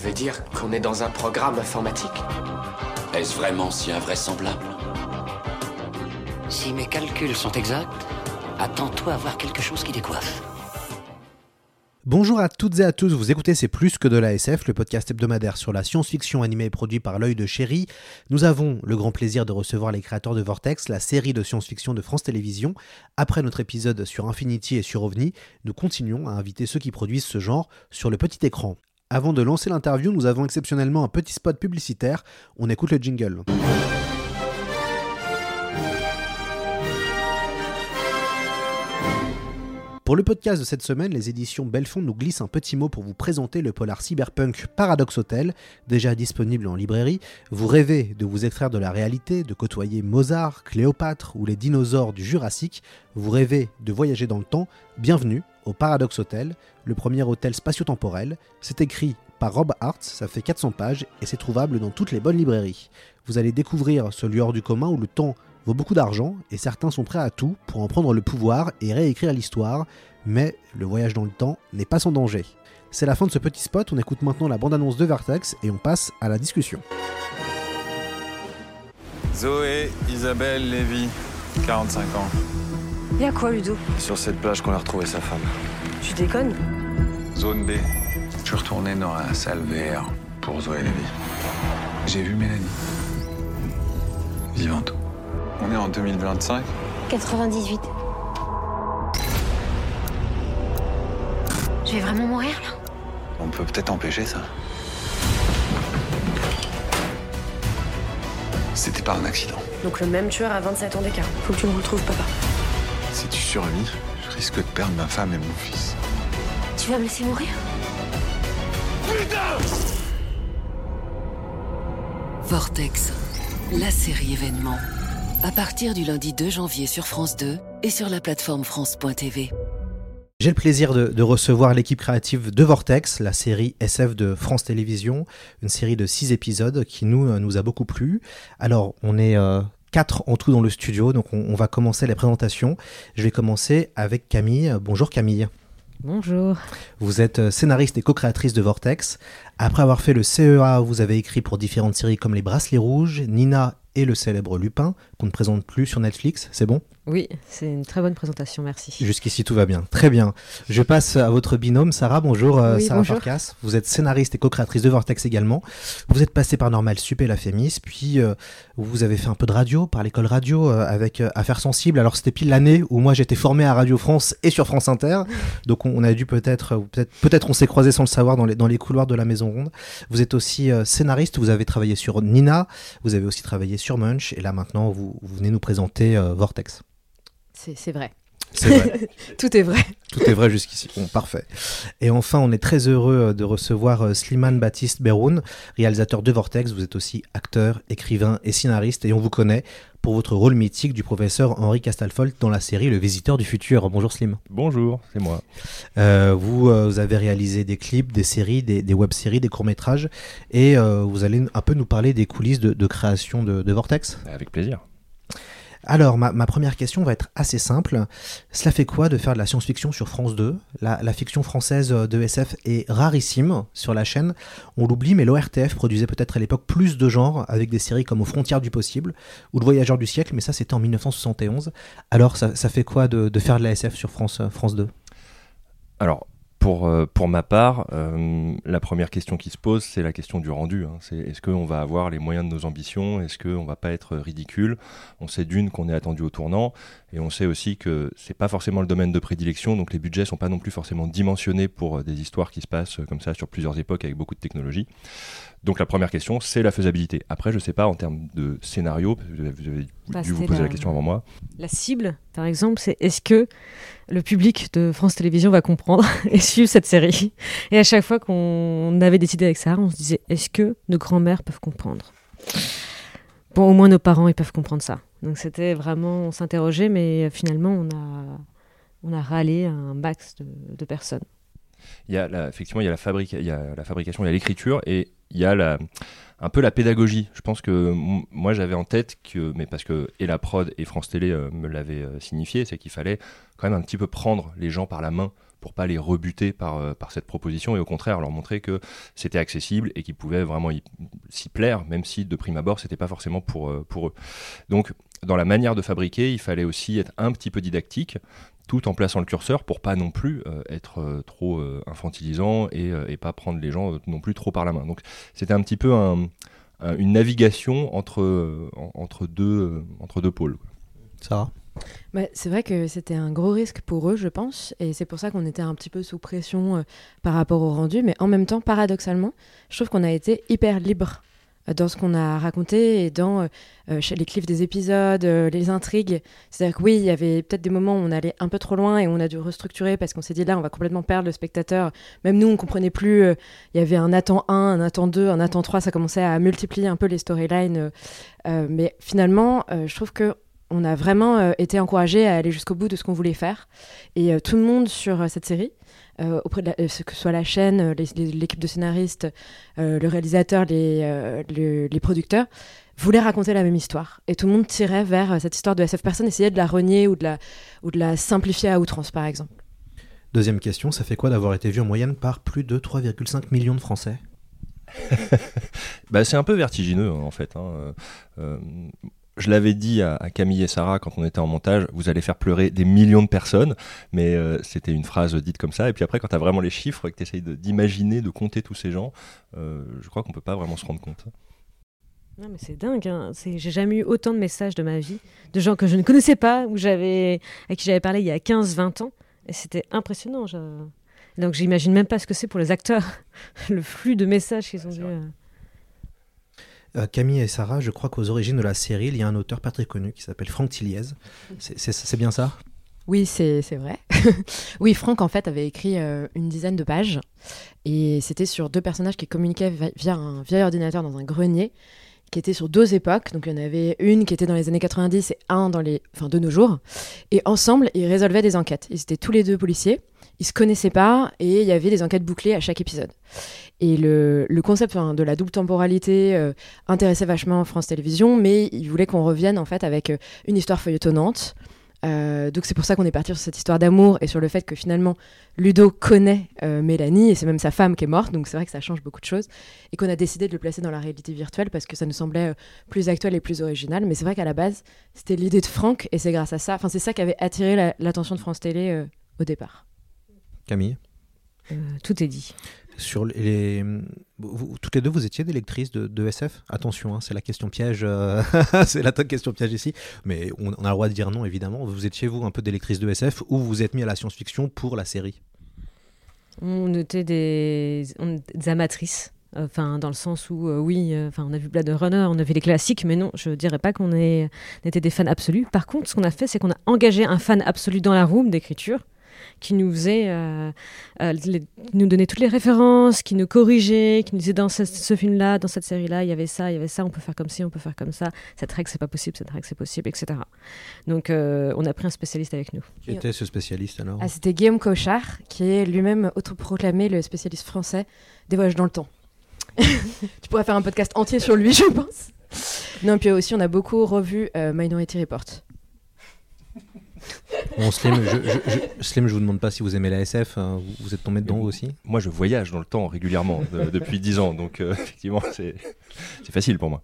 Tu veux dire qu'on est dans un programme informatique Est-ce vraiment si invraisemblable Si mes calculs sont exacts, attends-toi à voir quelque chose qui décoiffe. Bonjour à toutes et à tous, vous écoutez C'est plus que de la SF, le podcast hebdomadaire sur la science-fiction animée et produit par l'œil de chéri. Nous avons le grand plaisir de recevoir les créateurs de Vortex, la série de science-fiction de France Télévisions. Après notre épisode sur Infinity et sur OVNI, nous continuons à inviter ceux qui produisent ce genre sur le petit écran. Avant de lancer l'interview, nous avons exceptionnellement un petit spot publicitaire. On écoute le jingle. Pour le podcast de cette semaine, les éditions Belfond nous glissent un petit mot pour vous présenter le polar cyberpunk Paradox Hotel, déjà disponible en librairie. Vous rêvez de vous extraire de la réalité, de côtoyer Mozart, Cléopâtre ou les dinosaures du Jurassique. Vous rêvez de voyager dans le temps. Bienvenue au Paradox Hotel, le premier hôtel spatio-temporel. C'est écrit par Rob Hart, ça fait 400 pages et c'est trouvable dans toutes les bonnes librairies. Vous allez découvrir ce lieu hors du commun où le temps vaut beaucoup d'argent et certains sont prêts à tout pour en prendre le pouvoir et réécrire l'histoire, mais le voyage dans le temps n'est pas sans danger. C'est la fin de ce petit spot, on écoute maintenant la bande-annonce de Vertex et on passe à la discussion. Zoé Isabelle Lévy, 45 ans. Et à quoi, Ludo? Sur cette plage qu'on a retrouvé sa femme. Tu déconnes? Zone B. Je suis retourné dans la salle VR pour Zoé Lévy. J'ai vu Mélanie. Vivante. On est en 2025 98. Je vais vraiment mourir là On peut peut-être empêcher ça. C'était pas un accident. Donc le même tueur a 27 ans d'écart. Faut que tu me retrouves, papa. Si tu survis, je risque de perdre ma femme et mon fils. Tu vas me laisser mourir? Vortex, la série événement. À partir du lundi 2 janvier sur France 2 et sur la plateforme France.tv. J'ai le plaisir de, de recevoir l'équipe créative de Vortex, la série SF de France Télévisions, une série de 6 épisodes qui nous, euh, nous a beaucoup plu. Alors, on est euh, quatre en tout dans le studio, donc on, on va commencer les présentations. Je vais commencer avec Camille. Bonjour Camille. Bonjour. Vous êtes euh, scénariste et co-créatrice de Vortex. Après avoir fait le CEA, vous avez écrit pour différentes séries comme Les Bracelets Rouges, Nina et le célèbre Lupin, qu'on ne présente plus sur Netflix. C'est bon? Oui, c'est une très bonne présentation, merci. Jusqu'ici, tout va bien. Très bien. Je passe à votre binôme, Sarah. Bonjour, euh, Oui, Sarah bonjour. Farkas. Vous êtes scénariste et co-créatrice de Vortex également. Vous êtes passée par Normal Sup et La Fémis, puis euh, vous avez fait un peu de radio par l'école radio euh, avec euh, Affaires Sensibles. Alors, c'était pile l'année où moi j'étais formé à Radio France et sur France Inter. Donc, on, on a dû peut-être, peut-être, peut-être on s'est croisés sans le savoir dans les, dans les couloirs de la Maison Ronde. Vous êtes aussi scénariste. Vous avez travaillé sur Nina. Vous avez aussi travaillé sur Munch. Et là, maintenant, vous, vous venez nous présenter Vortex. C'est c'est vrai. C'est vrai. Tout est vrai. Tout est vrai jusqu'ici. Bon, parfait. Et enfin, on est très heureux euh, de recevoir euh, Slimane Baptiste Beroun, réalisateur de Vortex. Vous êtes aussi acteur, écrivain et scénariste, et on vous connaît pour votre rôle mythique du professeur Henri Castalfolt dans la série Le Visiteur du futur. Bonjour Slim. Bonjour, c'est moi. Euh, vous, euh, vous avez réalisé des clips, des séries, des, des web-séries, des courts-métrages, et euh, vous allez un peu nous parler des coulisses de, de création de, de Vortex. Avec plaisir. Alors, ma, première question va être assez simple. Cela fait quoi de faire de la science-fiction sur France 2 la, fiction française de SF est rarissime sur la chaîne. On l'oublie, mais l'ORTF produisait peut-être à l'époque plus de genres, avec des séries comme Aux frontières du possible ou Le Voyageur du siècle, mais ça c'était en 1971. Alors, ça, fait quoi de, faire de la SF sur France, France 2 Alors, pour, euh, pour ma part, euh, la première question qui se pose, c'est la question du rendu. hein. C'est est-ce qu'on va avoir les moyens de nos ambitions? Est-ce qu'on va pas être ridicule? On sait d'une qu'on est attendu au tournant, et on sait aussi que c'est pas forcément le domaine de prédilection, donc les budgets sont pas non plus forcément dimensionnés pour euh, des histoires qui se passent comme ça sur plusieurs époques avec beaucoup de technologie. Donc la première question, c'est la faisabilité. Après, je sais pas en termes de scénario, parce que vous avez, Bah, dû vous poser la... la- question avant moi. La cible, par exemple, c'est est-ce que le public de France Télévisions va comprendre et suivre cette série Et à chaque fois qu'on avait décidé avec Sarah, on se disait est-ce que nos grands-mères peuvent comprendre? Bon, au moins nos parents, ils peuvent comprendre ça. Donc c'était vraiment, on s'interrogeait, mais finalement, on a, on a râlé un max de, personnes. Il y a effectivement il y a la fabrique, il y a la fabrication, il y a l'écriture et il y a la, un peu la pédagogie. Je pense que moi j'avais en tête que, mais parce que et la prod et France Télé euh, me l'avaient euh, signifié, c'est qu'il fallait quand même un petit peu prendre les gens par la main pour pas les rebuter par, euh, cette proposition et au contraire leur montrer que c'était accessible et qu'ils pouvaient vraiment s'y plaire, même si de prime abord c'était pas forcément pour, pour eux. Donc dans la manière de fabriquer, il fallait aussi être un petit peu didactique tout en plaçant le curseur pour pas non plus euh, être euh, trop euh, infantilisant et, euh, et pas prendre les gens euh, non plus trop par la main. Donc c'était un petit peu un- un- une navigation entre, euh, en- entre, deux, euh, entre deux pôles. Sarah? Bah, c'est vrai que c'était un gros risque pour eux, je pense, et c'est pour ça qu'on était un petit peu sous pression euh, par rapport au rendu, mais en même temps, paradoxalement, je trouve qu'on a été hyper libre dans ce qu'on a raconté et dans euh, euh, les cliffs des épisodes, euh, les intrigues. C'est-à-dire que oui, il y avait peut-être des moments où on allait un peu trop loin et on a dû restructurer parce qu'on s'est dit là, on va complètement perdre le spectateur. Même nous, on comprenait plus. Il y avait un Nathan 1, un Nathan 2, un Nathan 3, ça commençait à multiplier un peu les storylines. mais finalement, je trouve que on a vraiment été encouragé à aller jusqu'au bout de ce qu'on voulait faire. Et tout le monde sur cette série, euh, auprès de la- euh, ce que ce soit la chaîne, euh, l'équipe de scénaristes, euh, le réalisateur, les, euh, le- les producteurs, voulait raconter la même histoire. Et tout le monde tirait vers cette histoire de SF. Personne essayait de la renier ou de la, ou de la simplifier à outrance, par exemple. Deuxième question, ça fait quoi d'avoir été vu en moyenne par plus de 3,5 millions de Français? Bah, c'est un peu vertigineux hein, en fait. hein. Euh, je l'avais dit à, à Camille et Sarah quand on était en montage, vous allez faire pleurer des millions de personnes, mais euh, c'était une phrase dite comme ça. Et puis après, quand tu as vraiment les chiffres et que tu essayes d'imaginer, de compter tous ces gens, euh, je crois qu'on peut pas vraiment se rendre compte. Non, mais c'est dingue. Hein. C'est- J'ai jamais eu autant de messages de ma vie, de gens que je ne connaissais pas, ou j'avais, à qui j'avais parlé il y a 15-20 ans. Et c'était impressionnant. je- Donc j'imagine même pas ce que c'est pour les acteurs, le flux de messages qu'ils ont dû. Euh. Camille et Sarah, je crois qu'aux origines de la série, il y a un auteur pas très connu qui s'appelle Franck Tilliez. C'est- bien ça? Oui, c'est vrai. oui, Franck, en fait, avait écrit euh, une dizaine de pages. Et c'était sur deux personnages qui communiquaient vi- via un vieil ordinateur dans un grenier, qui étaient sur deux époques. Donc, il y en avait une qui était dans les années 90 et un dans les, enfin, de nos jours. Et ensemble, ils résolvaient des enquêtes. Ils étaient tous les deux policiers. Ils se connaissaient pas et il y avait des enquêtes bouclées à chaque épisode. Et le, concept de la double temporalité euh, intéressait vachement France Télévisions, mais ils voulaient qu'on revienne en fait avec euh, une histoire feuilletonnante. Euh, donc c'est pour ça qu'on est parti sur cette histoire d'amour et sur le fait que finalement Ludo connaît Mélanie et c'est même sa femme qui est morte, donc c'est vrai que ça change beaucoup de choses et qu'on a décidé de le placer dans la réalité virtuelle parce que ça nous semblait plus actuel et plus original. Mais c'est vrai qu'à la base c'était l'idée de Franck et c'est grâce à ça, enfin c'est ça qui avait attiré la- l'attention de France Télé au départ. Camille Euh, tout est dit. Sur les, vous- toutes les deux, vous étiez des lectrices de, de SF Attention, hein, c'est la question piège, euh, c'est la question piège ici. Mais on, on a le droit de dire non, évidemment. Vous étiez vous un peu des lectrices de SF ou vous vous êtes mis à la science-fiction pour la série? On était des, on- des amatrices. Enfin, dans le sens où, euh, oui, euh, on a vu Blade Runner, on a vu les classiques, mais non, je dirais pas qu'on était des fans absolus. Par contre, ce qu'on a fait, c'est qu'on a engagé un fan absolu dans la room d'écriture qui nous faisait, euh, euh, les- qui nous donnait toutes les références, qui nous corrigeait, qui nous disait dans ce, ce film-là, dans cette série-là, il y avait ça, il y avait ça, on peut faire comme ci, on peut faire comme ça, cette règle c'est pas possible, cette règle c'est possible, etc. Donc, euh, on a pris un spécialiste avec nous. Qui était ce spécialiste alors? Ah, C'était Guillaume Cochard qui est lui-même autoproclamé le spécialiste français des voyages dans le temps. tu pourrais faire un podcast entier sur lui, je pense. Non, puis aussi, on a beaucoup revu euh, Minority Report. Bon, Slim, je, je, je- Slim, je vous demande pas si vous aimez la SF, hein, vous, vous êtes tombé dedans vous aussi Moi, je voyage dans le temps régulièrement de- depuis 10 ans, donc euh, effectivement, c'est facile pour moi.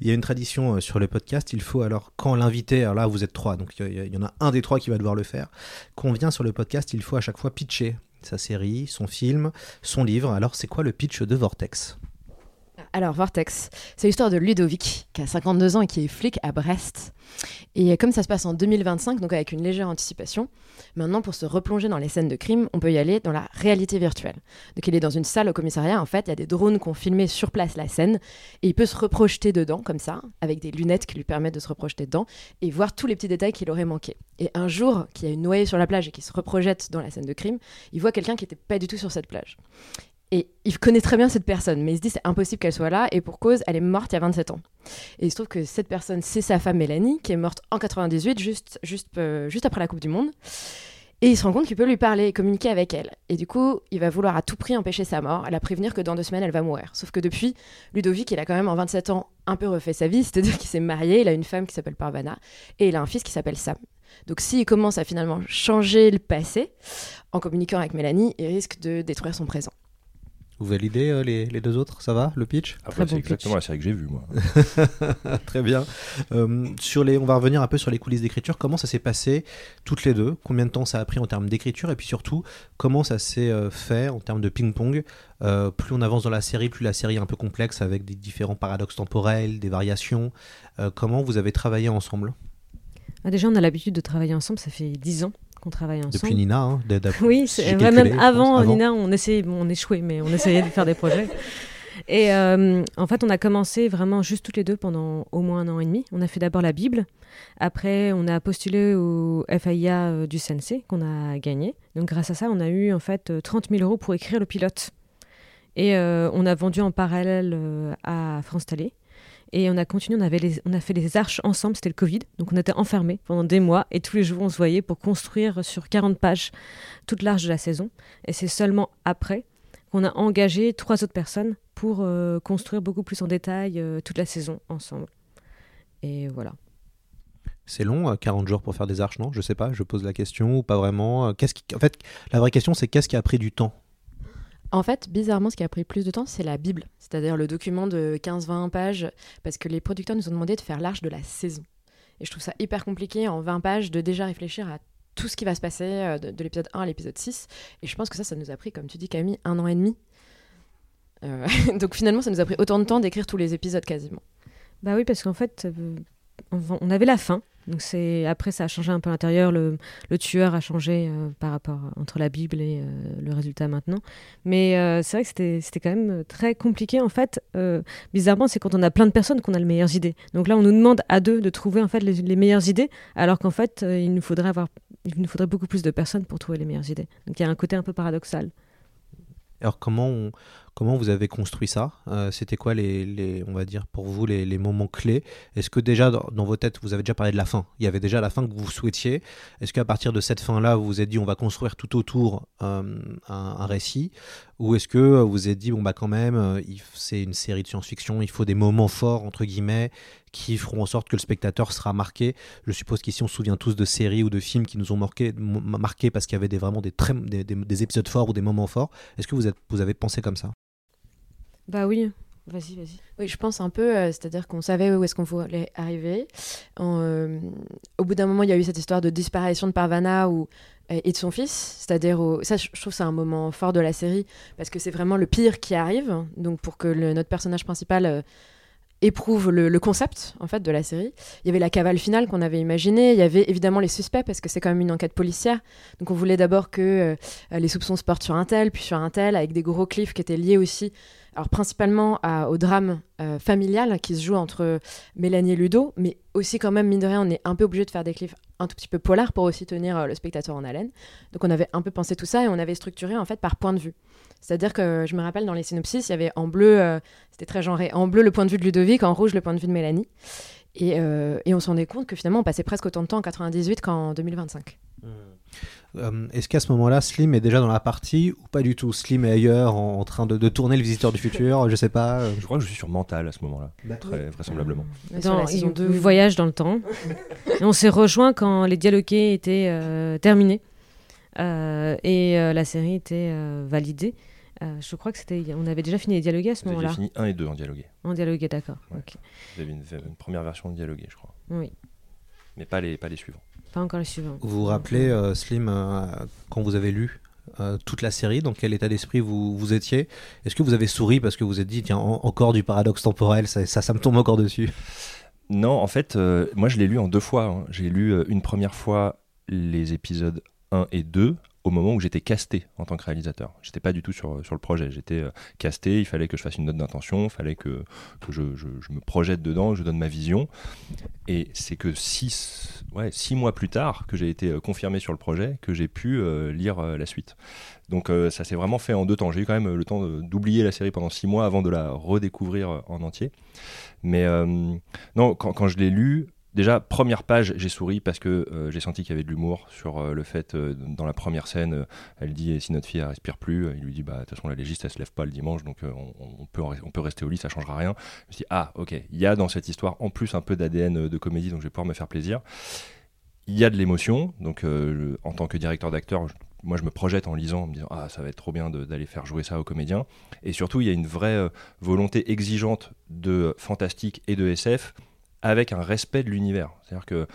Il y a une tradition euh, sur le podcast, il faut alors, quand l'invité, alors là vous êtes trois, donc il y, a- il y en a un des trois qui va devoir le faire, quand on vient sur le podcast, il faut à chaque fois pitcher sa série, son film, son livre. Alors c'est quoi le pitch de Vortex? Alors, Vortex, c'est l'histoire de Ludovic, qui a 52 ans et qui est flic à Brest. Et comme ça se passe en 2025, donc avec une légère anticipation, maintenant, pour se replonger dans les scènes de crime, on peut y aller dans la réalité virtuelle. Donc, il est dans une salle au commissariat, en fait, il y a des drones qui ont filmé sur place la scène, et il peut se reprojeter dedans, comme ça, avec des lunettes qui lui permettent de se reprojeter dedans, et voir tous les petits détails qu'il aurait manqué. Et un jour, qu'il y a une noyée sur la plage et qui se reprojette dans la scène de crime, il voit quelqu'un qui n'était pas du tout sur cette plage. Et il connaît très bien cette personne, mais il se dit c'est impossible qu'elle soit là, et pour cause, elle est morte il y a 27 ans. Et il se trouve que cette personne, c'est sa femme Mélanie, qui est morte en 98, juste, juste, euh, juste après la Coupe du Monde. Et il se rend compte qu'il peut lui parler et communiquer avec elle. Et du coup, il va vouloir à tout prix empêcher sa mort, elle a prévenir que dans deux semaines, elle va mourir. Sauf que depuis, Ludovic, il a quand même en 27 ans un peu refait sa vie, c'est-à-dire qu'il s'est marié, il a une femme qui s'appelle Parvana, et il a un fils qui s'appelle Sam. Donc s'il commence à finalement changer le passé, en communiquant avec Mélanie, il risque de détruire son présent. Vous validez euh, les, les, deux autres Ça va Le pitch? Ah bah, C'est exactement la série que j'ai vue, moi. Très bien. Euh, sur les, on va revenir un peu sur les coulisses d'écriture. Comment ça s'est passé toutes les deux? Combien de temps ça a pris en termes d'écriture? Et puis surtout, comment ça s'est euh, fait en termes de ping-pong? Euh, Plus on avance dans la série, plus la série est un peu complexe avec des différents paradoxes temporels, des variations. Euh, comment vous avez travaillé ensemble? Ah, Déjà, on a l'habitude de travailler ensemble. Ça fait dix ans qu'on travaille ensemble. Depuis Nina, hein, Oui, c'est même avant, avant, Nina, on essayait, bon, on échouait, mais on essayait de faire des projets. Et euh, en fait, on a commencé vraiment juste toutes les deux pendant au moins un an et demi. On a fait d'abord la Bible. Après, on a postulé au FIA euh, du CNC qu'on a gagné. Donc, grâce à ça, on a eu en fait 30 000 euros pour écrire le pilote. Et euh, on a vendu en parallèle euh, à France Télé. Et on a continué, on, avait on a fait les arches ensemble, c'était le Covid, donc on était enfermés pendant des mois et tous les jours on se voyait pour construire sur 40 pages toute l'arche de la saison. Et c'est seulement après qu'on a engagé trois autres personnes pour euh, construire beaucoup plus en détail euh, toute la saison ensemble. Et voilà. C'est long, 40 jours pour faire des arches, non? Je sais pas, je pose la question ou pas vraiment. Qu'est-ce qui... En fait, la vraie question, c'est qu'est-ce qui a pris du temps? En fait, bizarrement, ce qui a pris plus de temps, c'est la Bible, c'est-à-dire le document de 15-20 pages, parce que les producteurs nous ont demandé de faire l'arche de la saison. Et je trouve ça hyper compliqué en 20 pages de déjà réfléchir à tout ce qui va se passer euh, de, de l'épisode 1 à l'épisode 6. Et je pense que ça, ça nous a pris, comme tu dis Camille, un an et demi. Euh, donc finalement, ça nous a pris autant de temps d'écrire tous les épisodes quasiment. Bah oui, parce qu'en fait, euh, on avait la fin, donc c'est après ça a changé un peu l'intérieur, le, tueur a changé euh, par rapport entre la Bible et euh, le résultat maintenant. Mais euh, c'est vrai que c'était quand même très compliqué en fait. bizarrement, c'est quand on a plein de personnes qu'on a les meilleures idées. Donc là, on nous demande à deux de trouver en fait les, les meilleures idées, alors qu'en fait, il nous faudrait avoir il nous faudrait beaucoup plus de personnes pour trouver les meilleures idées. Donc il y a un côté un peu paradoxal. Alors comment on, comment vous avez construit ça? Euh, C'était quoi les, on va dire pour vous les, moments clés? Est-ce que déjà dans, vos têtes vous avez déjà parlé de la fin? Il y avait déjà la fin que vous souhaitiez. Est-ce qu'à partir de cette fin là vous vous êtes dit on va construire tout autour euh, un, un, récit? Ou est-ce que vous vous êtes dit bon bah quand même euh, c'est une série de science-fiction, il faut des moments forts entre guillemets qui feront en sorte que le spectateur sera marqué. Je suppose qu'ici on se souvient tous de séries ou de films qui nous ont marqué, marqué parce qu'il y avait des, vraiment des, très, des, des, des, épisodes forts ou des moments forts. Est-ce que vous, êtes, vous avez pensé comme ça? Bah oui. Vas-y, vas-y. Oui, je pense un peu, euh, c'est-à-dire qu'on savait où est-ce qu'on voulait arriver. En, euh, au bout d'un moment, il y a eu cette histoire de disparition de Parvana ou et de son fils, c'est-à-dire ça, je trouve c'est un moment fort de la série parce que c'est vraiment le pire qui arrive. Donc pour que le, notre personnage principal euh, éprouve le, concept en fait de la série. Il y avait la cavale finale qu'on avait imaginée, il y avait évidemment les suspects parce que c'est quand même une enquête policière. Donc on voulait d'abord que euh, les soupçons se portent sur un tel, puis sur un tel, avec des gros cliffs qui étaient liés aussi, alors principalement au drame euh, familial qui se joue entre Mélanie et Ludo, mais aussi quand même mine de rien on est un peu obligé de faire des cliffs un tout petit peu polars pour aussi tenir euh, le spectateur en haleine. Donc on avait un peu pensé tout ça et on avait structuré en fait par point de vue. C'est-à-dire que je me rappelle dans les synopsis, il y avait en bleu, euh, c'était très genré, en bleu le point de vue de Ludovic, en rouge le point de vue de Mélanie. Et, euh, et on s'en est compte que finalement on passait presque autant de temps en 98 qu'en 2025. Mmh. Euh, Est-ce qu'à ce moment-là, Slim est déjà dans la partie ou pas du tout? Slim est ailleurs en, en train de, de, tourner le visiteur du futur Je sais pas. Je crois que je suis sur Mental à ce moment-là, très vraisemblablement. Dans, ils deux voyage dans le temps. et on s'est rejoint quand les dialogués étaient euh, terminés euh, et euh, la série était validée. Euh, je crois que c'était. On avait déjà fini les dialogués à ce moment-là. fini 1 et 2 en dialogué. En dialogué, d'accord. Ouais. Okay. Vous avez une, une, première version de dialogué, je crois. Oui. Mais pas les, pas les suivants. Pas encore les suivants. Vous vous rappelez, euh, Slim, euh, quand vous avez lu euh, toute la série Dans quel état d'esprit vous, vous étiez? Est-ce que vous avez souri parce que vous vous êtes dit, tiens, en- encore du paradoxe temporel, ça, ça, ça me tombe encore dessus? Non, en fait, euh, moi je l'ai lu en deux fois. hein. J'ai lu euh, une première fois les épisodes 1 et 2 au moment où j'étais casté en tant que réalisateur. J'étais pas du tout sur, sur le projet. J'étais euh, casté, il fallait que je fasse une note d'intention, il fallait que, que je, je- me projette dedans, que je donne ma vision. Et c'est que six, ouais, six mois plus tard que j'ai été euh, confirmé sur le projet, que j'ai pu euh, lire la suite. Donc ça s'est vraiment fait en deux temps. J'ai eu quand même le temps d'oublier la série pendant six mois avant de la redécouvrir en entier. Mais non, quand, quand je l'ai lu, déjà, première page, j'ai souri parce que euh, j'ai senti qu'il y avait de l'humour sur euh, le fait, euh, dans la première scène, elle dit Et si notre fille elle respire plus, il lui dit bah de toute façon la légiste elle se lève pas le dimanche, donc on, peut, on peut rester au lit, ça changera rien. Je me suis dit ah ok, il y a dans cette histoire en plus un peu d'ADN de comédie, donc je vais pouvoir me faire plaisir. Il y a de l'émotion, donc en tant que directeur d'acteur, moi je me projette en lisant, en me disant ah ça va être trop bien d'aller faire jouer ça aux comédiens. Et surtout il y a une vraie volonté exigeante de fantastique et de SF avec un respect de l'univers. C'est-à-dire que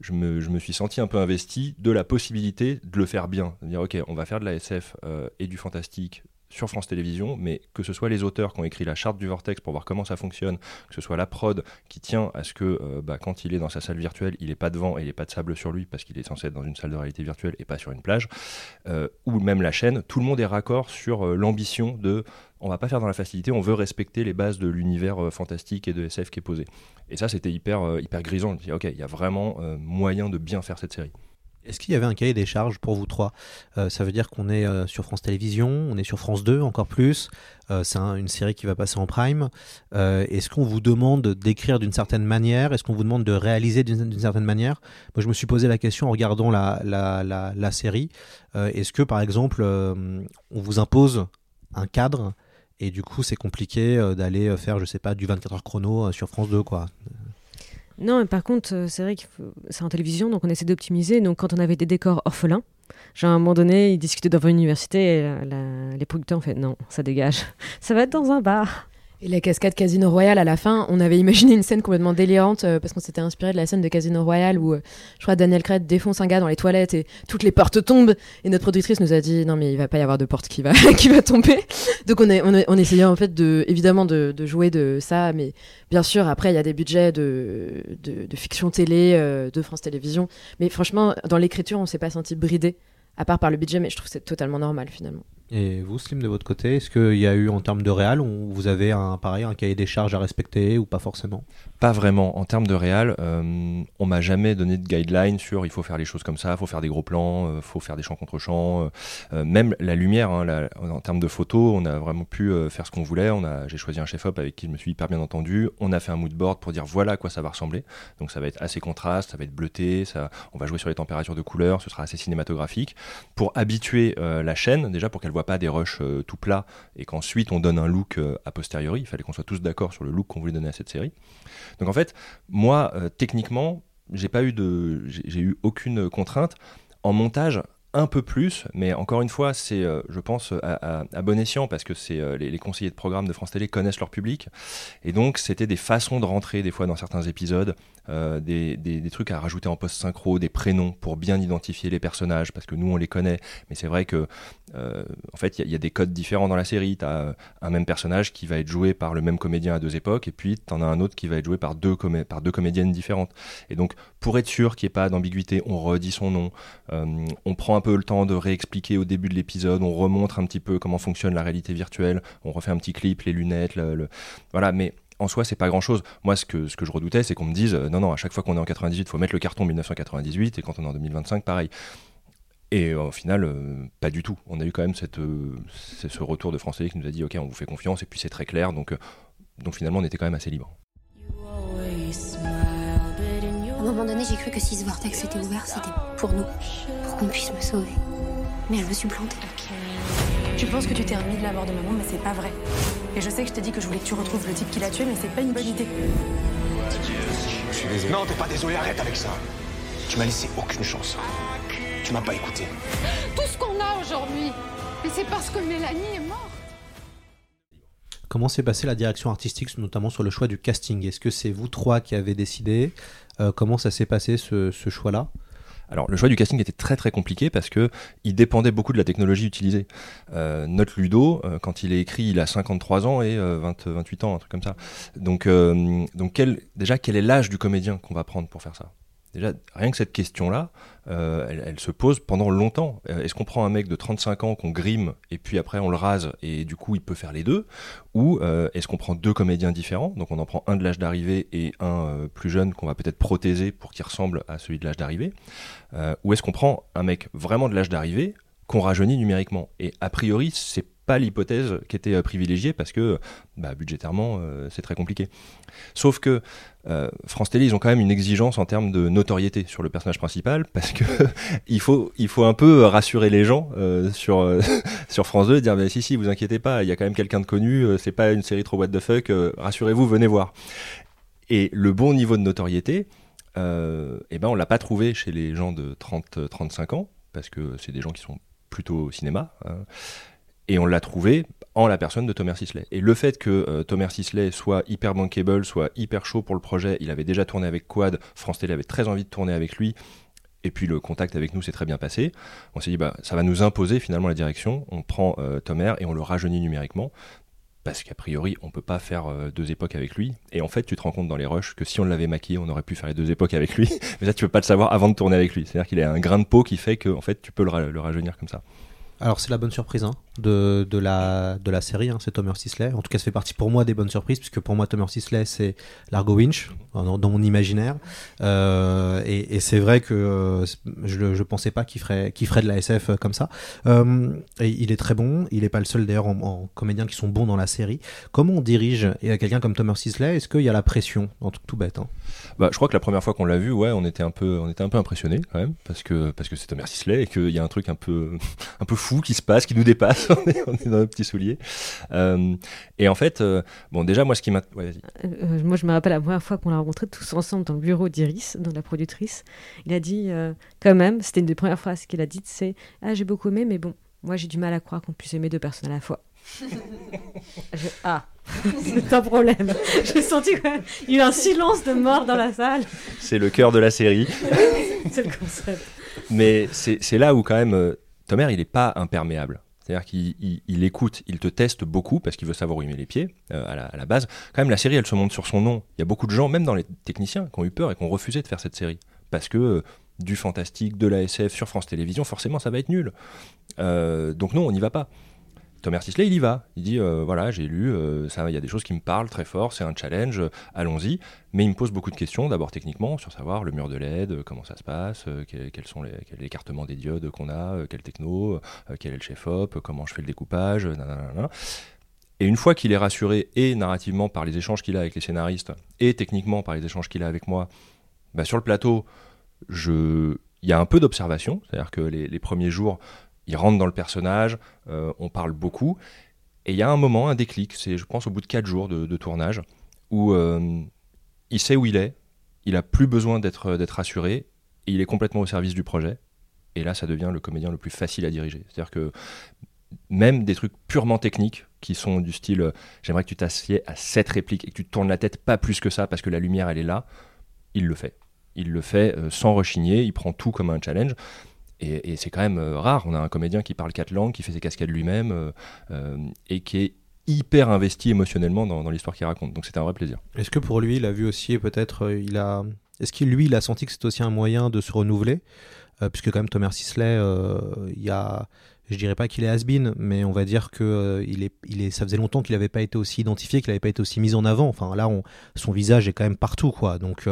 je me, suis senti un peu investi de la possibilité de le faire bien. De dire, ok, on va faire de la SF euh, et du fantastique sur France Télévisions, mais que ce soit les auteurs qui ont écrit la charte du Vortex pour voir comment ça fonctionne, que ce soit la prod qui tient à ce que euh, bah, quand il est dans sa salle virtuelle, il n'est pas devant et il n'est pas de sable sur lui parce qu'il est censé être dans une salle de réalité virtuelle et pas sur une plage, euh, ou même la chaîne, tout le monde est raccord sur l'ambition de on va pas faire dans la facilité, on veut respecter les bases de l'univers euh, fantastique et de SF qui est posé. Et ça, c'était hyper, euh, hyper grisant. Je me dis, ok, il y a vraiment euh, moyen de bien faire cette série. Est-ce qu'il y avait un cahier des charges pour vous trois? Ça veut dire qu'on est sur France Télévisions, on est sur France 2 encore plus. C'est un- une série qui va passer en prime. Est-ce qu'on vous demande d'écrire d'une certaine manière? Est-ce qu'on vous demande de réaliser d'une certaine manière? Moi, je me suis posé la question en regardant la, série. Est-ce que, par exemple, on vous impose un cadre et du coup, c'est compliqué euh, d'aller euh, faire, je sais pas, du 24 heures chrono euh, sur France 2, quoi Non, mais par contre, c'est vrai que c'est en télévision, donc on essaie d'optimiser. Donc quand on avait des décors orphelins, genre à un moment donné, ils discutaient devant une université et les producteurs ont fait non, ça dégage. Ça va être dans un bar. Et la cascade Casino Royale à la fin, on avait imaginé une scène complètement délirante euh, parce qu'on s'était inspiré de la scène de Casino Royale où euh, je crois Daniel Craig défonce un gars dans les toilettes et toutes les portes tombent et notre productrice nous a dit non mais il va pas y avoir de porte qui va qui va tomber. Donc on est on, essayait en fait de évidemment de, jouer de ça mais bien sûr après il y a des budgets de de, de fiction télé euh, de France Télévisions mais franchement dans l'écriture on s'est pas senti bridé à part par le budget mais je trouve que c'est totalement normal finalement. Et vous, Slim, de votre côté, est-ce qu'il y a eu en termes de réal, on- vous avez un pareil, un cahier des charges à respecter ou pas forcément? Pas vraiment. En termes de réal, euh, on m'a jamais donné de guideline sur il faut faire les choses comme ça, il faut faire des gros plans, il faut faire des champs contre champs. euh, euh, même la lumière, hein, en termes de photos, on a vraiment pu euh, faire ce qu'on voulait. J'ai choisi un chef-op avec qui je me suis hyper bien entendu. On a fait un mood board pour dire voilà à quoi ça va ressembler. Donc ça va être assez contraste, ça va être bleuté, on va jouer sur les températures de couleurs, ce sera assez cinématographique. Pour habituer euh, la chaîne, déjà pour qu'elle voit pas des rushs euh, tout plats et qu'ensuite on donne un look euh, a posteriori. Il fallait qu'on soit tous d'accord sur le look qu'on voulait donner à cette série. Donc en fait, moi, euh, techniquement, j'ai pas eu de, j'ai j'ai eu aucune contrainte. En montage, un peu plus, mais encore une fois, c'est, euh, je pense, à, à- bon escient parce que c'est euh, les, conseillers de programme de France Télé connaissent leur public, et donc c'était des façons de rentrer des fois dans certains épisodes, euh, des, des- trucs à rajouter en post synchro, des prénoms pour bien identifier les personnages parce que nous on les connaît, mais c'est vrai que euh, en fait il y a- des codes différents dans la série. Tu as un même personnage qui va être joué par le même comédien à deux époques, et puis tu en as un autre qui va être joué par deux, comé- par deux comédiennes différentes. Et donc pour être sûr qu'il n'y ait pas d'ambiguïté, on redit son nom, euh, on prend un le temps de réexpliquer au début de l'épisode, on remontre un petit peu comment fonctionne la réalité virtuelle, on refait un petit clip, les lunettes, voilà, mais en soi, c'est pas grand chose. Moi, ce que, je redoutais, c'est qu'on me dise euh, non, non, à chaque fois qu'on est en 98, il faut mettre le carton 1998, et quand on est en 2025, pareil. Et euh, au final, euh, pas du tout. On a eu quand même cette, ce retour de Télé qui nous a dit ok, on vous fait confiance, et puis c'est très clair, donc, donc finalement, on était quand même assez libre. À un moment donné, j'ai cru que si ce vortex était ouvert, c'était pour nous, pour qu'on puisse me sauver. Mais je me suis plantée. Tu penses que tu t'es remis de la mort de maman, mais c'est pas vrai. Et je sais que je t'ai dit que je voulais que tu retrouves le type qui l'a tué, mais c'est pas une bonne idée. Je suis désolé. Non, t'es pas désolé, arrête avec ça. Tu m'as laissé aucune chance. Tu m'as pas écouté. Tout ce qu'on a aujourd'hui, mais c'est parce que Mélanie est morte. Comment s'est passée la direction artistique, notamment sur le choix du casting? Est-ce que c'est vous trois qui avez décidé Euh, Comment ça s'est passé ce, choix-là? Alors le choix du casting était très très compliqué parce que il dépendait beaucoup de la technologie utilisée. Euh, notre Ludo, euh, quand il est écrit, il a 53 ans et 20, 28 ans, un truc comme ça. Donc, déjà, quel est l'âge du comédien qu'on va prendre pour faire ça? Déjà, rien que cette question-là, euh, elle, se pose pendant longtemps. Euh, est-ce qu'on prend un mec de 35 ans qu'on grime et puis après on le rase et du coup il peut faire les deux? Ou euh, est-ce qu'on prend deux comédiens différents? Donc on en prend un de l'âge d'arrivée et un plus jeune qu'on va peut-être prothéser pour qu'il ressemble à celui de l'âge d'arrivée. Ou est-ce qu'on prend un mec vraiment de l'âge d'arrivée qu'on rajeunit numériquement? Et a priori, c'est pas l'hypothèse qui était privilégiée parce que bah, budgétairement c'est très compliqué. Sauf que euh, France Télé, ils ont quand même une exigence en termes de notoriété sur le personnage principal parce que il faut il faut un peu rassurer les gens euh, sur euh, sur France 2 et dire si si vous inquiétez pas, il y a quand même quelqu'un de connu, c'est pas une série trop what the fuck, rassurez-vous, venez voir. Et le bon niveau de notoriété, eh ben on l'a pas trouvé chez les gens de 30 35 ans parce que c'est des gens qui sont plutôt au cinéma. Hein. Et on l'a trouvé en la personne de Thomas Sisley. Et le fait que euh, Thomas Sisley soit hyper bankable, soit hyper chaud pour le projet, il avait déjà tourné avec Quad, France Télé avait très envie de tourner avec lui, et puis le contact avec nous s'est très bien passé. On s'est dit, bah, ça va nous imposer finalement la direction. On prend euh, Thomas et on le rajeunit numériquement. Parce qu'a priori, on peut pas faire euh, deux époques avec lui. Et en fait, tu te rends compte dans les rushs que si on l'avait maquillé, on aurait pu faire les deux époques avec lui. Mais ça, tu peux pas le savoir avant de tourner avec lui. C'est-à-dire qu'il a un grain de peau qui fait que, en fait, tu peux le, le rajeunir comme ça. Alors c'est la bonne surprise hein, de, de, la, de la série, hein, c'est Thomas Sisley. En tout cas, ça fait partie pour moi des bonnes surprises, puisque pour moi Thomas Sisley c'est Largo Winch dans, mon imaginaire. Euh, et, c'est vrai que euh, je ne pensais pas qu'il ferait, ferait de la SF euh, comme ça. Et il est très bon, il n'est pas le seul d'ailleurs en, en, comédiens qui sont bons dans la série. Comment on dirige quelqu'un comme Thomas Sisley Est-ce qu'il y a la pression en tout, tout bête hein? Bah, Je crois que la première fois qu'on l'a vu, ouais, on était un peu, on était un peu impressionné parce que parce que c'est Thomas Sisley et qu'il y a un truc un peu, un peu fou fou qui se passe, qui nous dépasse. on, est, dans nos petits souliers. Euh, et en fait, euh, bon, déjà, moi, ce qui m'a. Euh, moi, je me rappelle la première fois qu'on l'a rencontré tous ensemble dans le bureau d'Iris, dans la productrice. Il a dit, quand même, c'était une des premières phrases qu'il a dites c'est Ah, j'ai beaucoup aimé, mais bon, moi, j'ai du mal à croire qu'on puisse aimer deux personnes à la fois. Ah, c'est un problème. J'ai senti qu'il y a eu un silence de mort dans la salle. C'est le cœur de la série. c'est le concept. Mais c'est là où, quand même, Tomer, il n'est pas imperméable. C'est-à-dire qu'il écoute, il te teste beaucoup parce qu'il veut savoir où il met les pieds euh, à, la, base. Quand même, la série, elle se monte sur son nom. Il y a beaucoup de gens, même dans les techniciens, qui ont eu peur et qui ont refusé de faire cette série. Parce que euh, du fantastique, de la SF sur France Télévisions, forcément, ça va être nul. Euh, donc non, on n'y va pas. Thomas Sisley, il y va. Il dit euh, voilà, j'ai lu, euh, il y a des choses qui me parlent très fort, c'est un challenge, allons-y. Mais il me pose beaucoup de questions, d'abord techniquement, sur savoir le mur de LED, comment ça se passe, euh, quels sont les, quel des diodes qu'on a, quel techno, quel est le chef-op, comment je fais le découpage, nanana. Et une fois qu'il est rassuré, et narrativement par les échanges qu'il a avec les scénaristes, et techniquement par les échanges qu'il a avec moi, bah, sur le plateau, il y a un peu d'observation, c'est-à-dire que les premiers jours, il rentre dans le personnage, euh, on parle beaucoup. Et il y a un moment, un déclic, c'est je pense au bout de quatre jours de, tournage, où euh, il sait où il est, il a plus besoin d'être d'être rassuré, et il est complètement au service du projet. Et là, ça devient le comédien le plus facile à diriger. C'est-à-dire que même des trucs purement techniques, qui sont du style euh, j'aimerais que tu t'assieds à cette réplique et que tu te tournes la tête pas plus que ça parce que la lumière elle est là, il le fait. Il le fait sans rechigner, il prend tout comme un challenge. Et, c'est quand même euh, rare. On a un comédien qui parle quatre langues, qui fait ses cascades lui-même euh, euh, et qui est hyper investi émotionnellement dans, l'histoire qu'il raconte. Donc c'était un vrai plaisir. Est-ce que pour lui, il a vu aussi peut-être, il a, est-ce qu'il lui, il a senti que c'est aussi un moyen de se renouveler, puisque quand même Thomas Sisley, il y a je dirais pas qu'il est has-been, mais on va dire que il est, il est, ça faisait longtemps qu'il n'avait pas été aussi identifié, qu'il n'avait pas été aussi mis en avant. Enfin là, on, son visage est quand même partout, quoi. Donc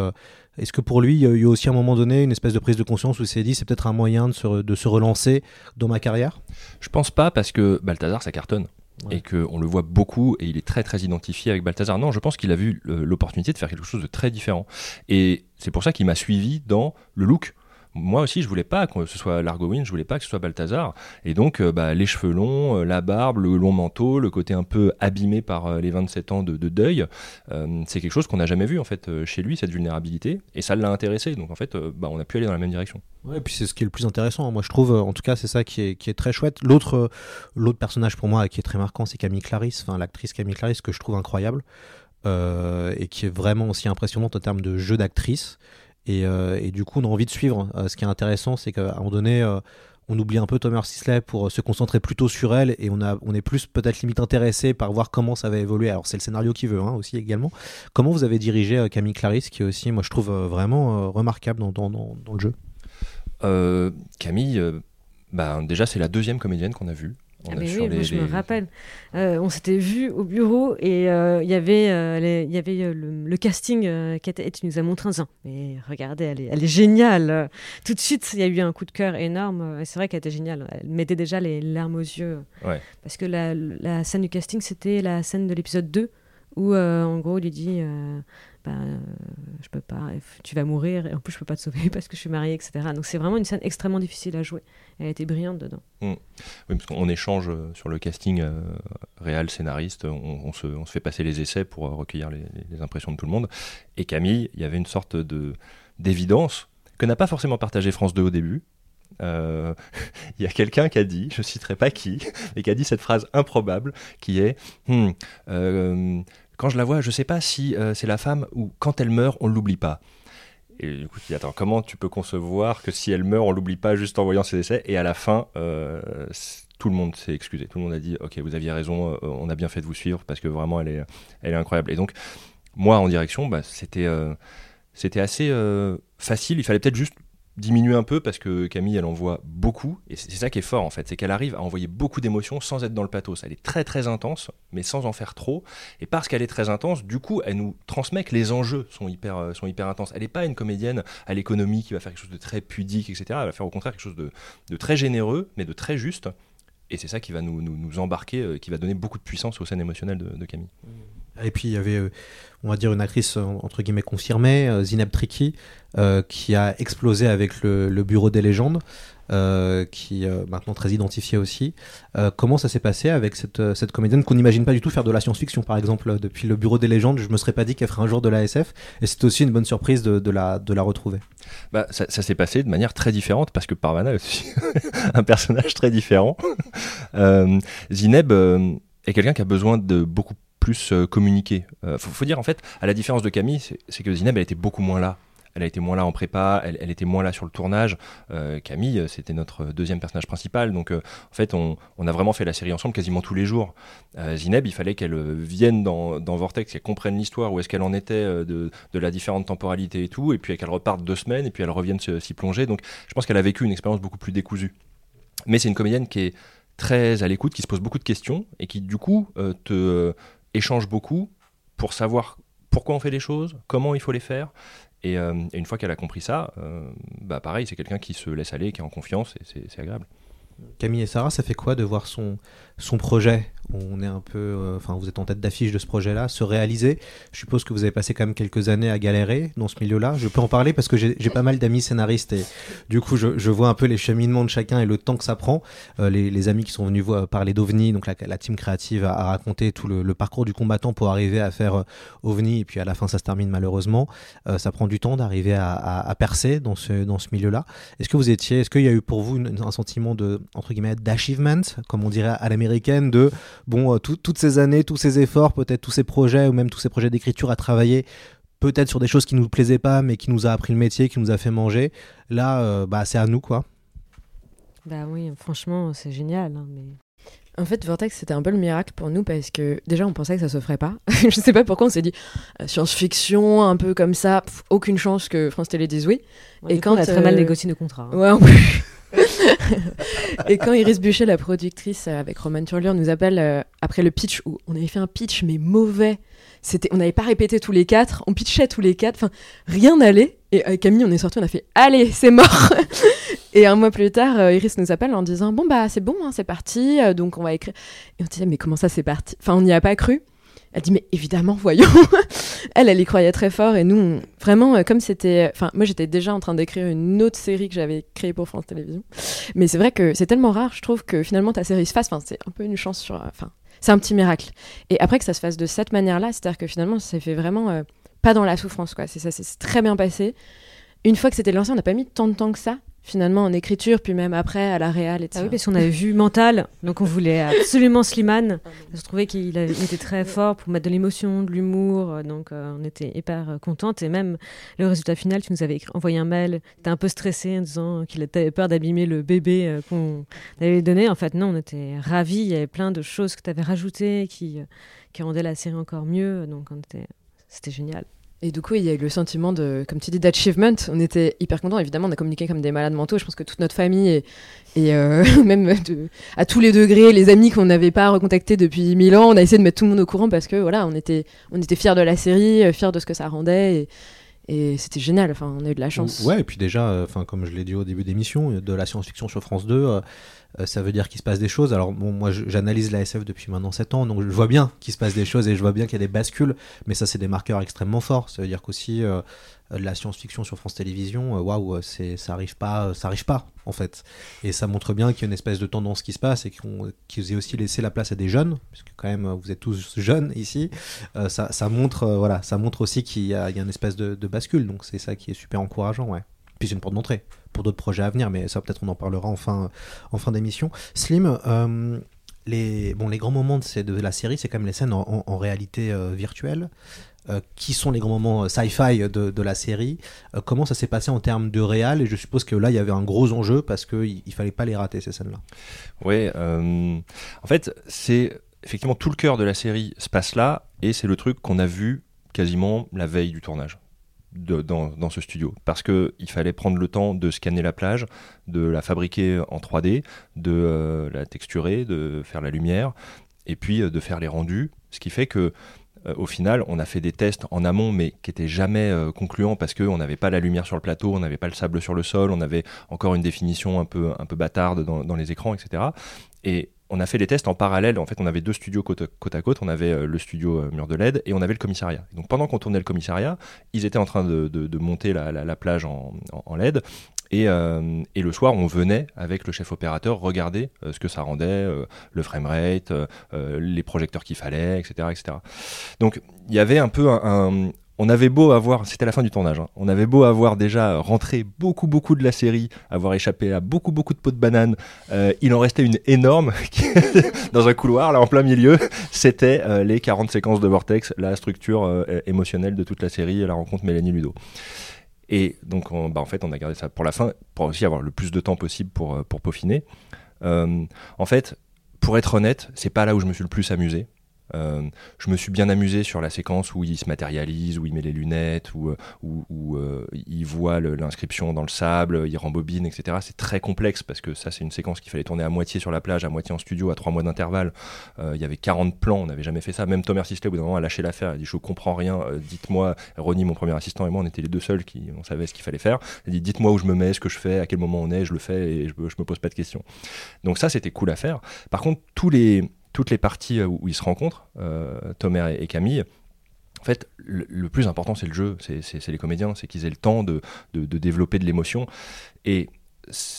est-ce que pour lui, il y a eu aussi à un moment donné une espèce de prise de conscience où il s'est dit c'est peut-être un moyen de se, de se relancer dans ma carrière? Je pense pas parce que Balthazar ça cartonne. Et qu'on le voit beaucoup et il est très très identifié avec Balthazar. Non, je pense qu'il a vu l'opportunité de faire quelque chose de très différent. Et c'est pour ça qu'il m'a suivi dans le look moi aussi, je voulais pas que ce soit Largowin, je voulais pas que ce soit Balthazar. Et donc, euh, bah, les cheveux longs, euh, la barbe, le long manteau, le côté un peu abîmé par euh, les 27 ans de, deuil, c'est quelque chose qu'on n'a jamais vu en fait chez lui, cette vulnérabilité. Et ça l'a intéressé. Donc en fait, bah, on a pu aller dans la même direction. Ouais, et puis c'est ce qui est le plus intéressant. Moi, je trouve, en tout cas, c'est ça qui est, qui est très chouette. L'autre, l'autre personnage pour moi qui est très marquant, c'est Camille Clarisse, enfin l'actrice Camille Clarisse que je trouve incroyable et qui est vraiment aussi impressionnante en termes de jeu d'actrice. Et, euh, et du coup, on a envie de suivre. Euh, ce qui est intéressant, c'est qu'à un moment donné, euh, on oublie un peu Thomas Sisley pour se concentrer plutôt sur elle et on, a, on est plus peut-être limite intéressé par voir comment ça va évoluer. Alors c'est le scénario qui veut hein, aussi également. Comment vous avez dirigé Camille Clarisse qui est aussi, moi je trouve vraiment remarquable dans, dans, dans, le jeu? Camille, bah, déjà c'est la deuxième comédienne qu'on a vue. On Ah sur oui, les- je me rappelle. Euh, on s'était vu au bureau et euh, il y avait, euh, les- il y avait le, le casting qui était, et tu nous as montré en disant Mais regardez, elle est, elle est géniale. Tout de suite, il y a eu un coup de cœur énorme. Et c'est vrai qu'elle était géniale. Elle mettait déjà les larmes aux yeux. Ouais. Parce que la, la scène du casting, c'était la scène de l'épisode 2 où en gros il lui dit bah, euh, je peux pas tu vas mourir et en plus je peux pas te sauver parce que je suis mariée etc donc c'est vraiment une scène extrêmement difficile à jouer elle était brillante dedans Mm. Oui, parce qu'on échange euh, sur le casting euh, réel, scénariste, on, se, fait passer les essais pour recueillir les, impressions de tout le monde. Et Camille, il y avait une sorte de d'évidence que n'a pas forcément partagé France 2 au début. Il y a quelqu'un qui a dit, je citerai pas qui, mais qui a dit cette phrase improbable qui est Hmm, Quand je la vois, je sais pas si euh, c'est la femme ou quand elle meurt, on l'oublie pas. Et du coup, tu dis, attends, comment tu peux concevoir que si elle meurt, on l'oublie pas juste en voyant ses essais Et à la fin, euh, tout le monde s'est excusé. Tout le monde a dit, ok, vous aviez raison, euh, on a bien fait de vous suivre parce que vraiment, elle est, incroyable. Et donc, moi, en direction, bah, c'était, assez facile. Il fallait peut-être juste diminuer un peu parce que Camille, elle envoie beaucoup. Et c'est ça qui est fort, en fait. C'est qu'elle arrive à envoyer beaucoup d'émotions sans être dans le pathos. Elle est très, très intense, mais sans en faire trop. Et parce qu'elle est très intense, du coup, elle nous transmet que les enjeux sont hyper, euh, sont hyper intenses. Elle n'est pas une comédienne à l'économie qui va faire quelque chose de très pudique, etc. Elle va faire au contraire quelque chose de, de très généreux, mais de très juste. Et c'est ça qui va nous, nous, embarquer, euh, qui va donner beaucoup de puissance aux scènes émotionnelles de, de Camille. Et puis il y avait, euh, on va dire, une actrice euh, entre guillemets confirmée, euh, Zineb Triki, qui a explosé avec le, Bureau des légendes, qui est maintenant très identifiée aussi. Comment ça s'est passé avec cette, cette comédienne qu'on n'imagine pas du tout faire de la science-fiction, par exemple, depuis le Bureau des légendes, je me serais pas dit qu'elle ferait un jour de la SF, et c'est aussi une bonne surprise de, la, retrouver. Bah, ça, s'est passé de manière très différente parce que Parvana est aussi un personnage très différent. Zineb est quelqu'un qui a besoin de beaucoup plus euh, communiquer. Euh, faut, dire en fait, à la différence de Camille, c'est que Zineb elle était beaucoup moins là. Elle a été moins là en prépa, elle, était moins là sur le tournage. Euh, Camille, c'était notre deuxième personnage principal. Donc, en fait, on, a vraiment fait la série ensemble quasiment tous les jours. Zineb, il fallait qu'elle vienne dans, Vortex, qu'elle comprenne l'histoire, où est-ce qu'elle en était de, de la différente temporalité et tout, et puis qu'elle reparte deux semaines, et puis elle revienne s'y plonger. Donc, je pense qu'elle a vécu une expérience beaucoup plus décousue. Mais c'est une comédienne qui est très à l'écoute, qui se pose beaucoup de questions, et qui, du coup, te échange beaucoup pour savoir pourquoi on fait les choses, comment il faut les faire. Et, euh, une fois qu'elle a compris ça, euh, bah pareil, c'est quelqu'un qui se laisse aller, qui est en confiance, et c'est agréable. Camille et Sarah, ça fait quoi de voir son, son projet On est un peu, euh, enfin, vous êtes en tête d'affiche de ce projet-là, se réaliser. Je suppose que vous avez passé quand même quelques années à galérer dans ce milieu-là. Je peux en parler parce que j'ai pas mal d'amis scénaristes et du coup, je, vois un peu les cheminements de chacun et le temps que ça prend. Euh, les, amis qui sont venus voir, parler d'OVNI, donc la, team créative a, raconté tout le, parcours du combattant pour arriver à faire euh, OVNI et puis à la fin, ça se termine malheureusement. Ça prend du temps d'arriver à, percer dans ce, dans ce milieu-là. Est-ce que vous étiez, est-ce qu'il y a eu pour vous un sentiment de, entre guillemets, d'achievement, comme on dirait à l'américaine, de, bon, euh, tout- toutes ces années, tous ces efforts, peut-être tous ces projets, ou même tous ces projets d'écriture à travailler, peut-être sur des choses qui nous plaisaient pas, mais qui nous a appris le métier, qui nous a fait manger. Là, euh, bah, c'est à nous, quoi. bah oui franchement c'est génial hein, En fait, Vortex, c'était un peu le miracle pour nous parce que déjà, on pensait que ça se ferait pas. je sais pas pourquoi on s'est dit euh, science-fiction, un peu comme ça, pff, aucune chance que France Télé dise oui. Ouais, du coup, on a très mal négocié nos contrats, hein. Ouais. Et quand Iris Buchet, la productrice euh, avec Roman Turlure, nous appelle euh, après le pitch où on avait fait un pitch mais mauvais. C'était, on n'avait pas répété tous les quatre, on pitchait tous les quatre, enfin rien n'allait. Et avec Camille, on est sorti, on a fait allez, c'est mort. Et un mois plus tard, euh, Iris nous appelle en disant bon bah c'est bon, hein, c'est parti, euh, donc on va écrire. Et on disait mais comment ça c'est parti? Enfin on n'y a pas cru. Elle dit mais évidemment voyons. elle elle y croyait très fort et nous vraiment euh, comme c'était, enfin moi j'étais déjà en train d'écrire une autre série que j'avais créée pour France Télévisions. Mais c'est vrai que c'est tellement rare, je trouve que finalement ta série se fasse. Enfin c'est un peu une chance sur, enfin c'est un petit miracle. Et après que ça se fasse de cette manière-là, c'est-à-dire que finalement ça s'est fait vraiment pas dans la souffrance quoi. C'est ça, c'est très bien passé. Une fois que c'était lancé, on n'a pas mis tant de temps que ça. Finalement en écriture, puis même après à la réal, etc. Ah oui, parce qu'on avait vu Mental, donc on voulait absolument Slimane. Je trouvais qu'il était très fort pour mettre de l'émotion, de l'humour, euh, donc euh, on était hyper euh, contente. Et même le résultat final, tu nous avais écrit- envoyé un mail, tu un peu stressé en disant qu'il avait peur d'abîmer le bébé euh, qu'on avait donné. En fait, non, on était ravis. Il y avait plein de choses que tu avais rajoutées qui, qui rendaient la série encore mieux. Donc on était... c'était génial. Et du coup, il y a eu le sentiment de, comme tu dis, d'achievement. On était hyper contents. Évidemment, on a communiqué comme des malades mentaux. Je pense que toute notre famille et, euh, même à tous les degrés, les amis qu'on n'avait pas recontactés depuis mille ans, on a essayé de mettre tout le monde au courant parce que voilà, on était, on était fiers de la série, euh, fiers de ce que ça rendait. Et, c'était génial. Enfin, on a eu de la chance. Ouais, et puis déjà, euh, comme je l'ai dit au début d'émission, de la science-fiction sur France 2, euh, euh, ça veut dire qu'il se passe des choses. Alors moi j'analyse la SF depuis maintenant 7 ans, donc je vois bien qu'il se passe des choses et je vois bien qu'il y a des bascules, mais ça c'est des marqueurs extrêmement forts. Ça veut dire qu'aussi euh, euh, la science-fiction sur France Télévisions, euh, waouh, c'est ça arrive pas, ça arrive pas en fait. Et ça montre bien qu'il y a une espèce de tendance qui se passe et qu'on- qu'ils aient aussi laissé la place à des jeunes, puisque quand même vous êtes tous jeunes ici. Euh, ça, montre, euh, voilà, ça montre aussi qu'il y a, une espèce de, de bascule. Donc c'est ça qui est super encourageant, ouais. Puis c'est une porte d'entrée pour d'autres projets à venir, mais ça peut-être on en parlera en fin, en fin d'émission. Slim, euh, les, bon, les grands moments de, la série, c'est quand même les scènes en, réalité euh, virtuelle. Euh, qui sont les grands moments sci-fi de, la série? Comment ça s'est passé en termes de réal Et je suppose que là, il y avait un gros enjeu parce qu'il il fallait pas les rater, ces scènes-là. Euh, en fait, c'est effectivement tout le cœur de la série se passe là, et c'est le truc qu'on a vu quasiment la veille du tournage. Dans, ce studio parce que il fallait prendre le temps de scanner la plage, de la fabriquer en 3D, de euh, la texturer, de faire la lumière et puis euh, de faire les rendus. Ce qui fait que euh, au final, on a fait des tests en amont, mais qui étaient jamais concluants parce qu'on n'avait pas la lumière sur le plateau, on n'avait pas le sable sur le sol, on avait encore une définition un peu, un peu bâtarde dans, dans les écrans, etc. Et on a fait les tests en parallèle. En fait, on avait deux studios côte, à côte. On avait euh, le studio euh, Mur de LED et on avait le commissariat. Donc, pendant qu'on tournait le commissariat, ils étaient en train de, monter la, la- la plage en, LED. Et, euh, et le soir, on venait avec le chef opérateur regarder ce que ça rendait, euh, le framerate, les projecteurs qu'il fallait, etc., etc. Donc, il y avait un peu un- on avait beau avoir, c'était la fin du tournage, hein, on avait beau avoir déjà rentré beaucoup beaucoup de la série, avoir échappé à beaucoup beaucoup de pots de banane, euh, il en restait une énorme dans un couloir là en plein milieu, c'était euh, les 40 séquences de Vortex, la structure euh, émotionnelle de toute la série, la rencontre Mélanie Ludo. Et donc, on- bah, en fait, on a gardé ça pour la fin, pour aussi avoir le plus de temps possible pour, pour peaufiner. En fait, pour être honnête, c'est pas là où je me suis le plus amusé. Euh, je me suis bien amusé sur la séquence où il se matérialise, où il met les lunettes, où, euh, euh, il voit l'inscription dans le sable, il rembobine, etc. C'est très complexe parce que ça, c'est une séquence qu'il fallait tourner à moitié sur la plage, à moitié en studio, à trois mois d'intervalle. Il y avait 40 plans, on n'avait jamais fait ça. Même Thomas Sisley, au bout d'un moment, a lâché l'affaire. Il a dit Je comprends rien, dites-moi. Ronnie, mon premier assistant, et moi, on était les deux seuls qui on savait ce qu'il fallait faire. Il a dit Dites-moi où je me mets, ce que je fais, à quel moment on est, je le fais et je, je me pose pas de questions. Donc, ça, c'était cool à faire. Par contre, tous les, toutes les parties euh, où ils se rencontrent, euh, Thomas et, Camille, en fait, le, plus important, c'est le jeu, c'est- les comédiens, c'est qu'ils aient le temps de, de- développer de l'émotion. Et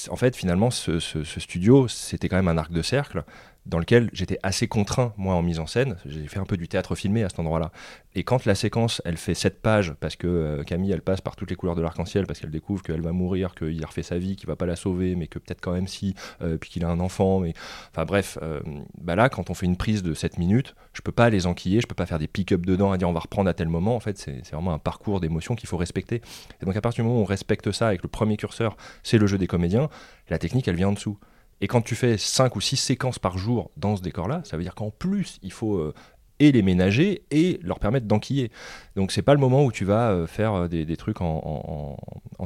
en fait, finalement, ce- ce studio, c'était quand même un arc de cercle dans lequel j'étais assez contraint, moi, en mise en scène. J'ai fait un peu du théâtre filmé à cet endroit-là. Et quand la séquence, elle fait 7 pages, parce que euh, Camille, elle passe par toutes les couleurs de l'arc-en-ciel, parce qu'elle découvre qu'elle va mourir, qu'il refait sa vie, qu'il va pas la sauver, mais que peut-être quand même si, euh, puis qu'il a un enfant. Enfin bref, euh, bah là, quand on fait une prise de 7 minutes, je peux pas les enquiller, je peux pas faire des pick-up dedans à dire on va reprendre à tel moment. En fait, c'est c'est vraiment un parcours d'émotions qu'il faut respecter. Et donc, à partir du moment où on respecte ça avec le premier curseur, c'est le jeu des comédiens, la technique, elle vient en dessous. Et quand tu fais 5 ou 6 séquences par jour dans ce décor-là, ça veut dire qu'en plus, il faut euh, et les ménager et leur permettre d'enquiller. Donc c'est pas le moment où tu vas euh, faire euh, des, trucs en,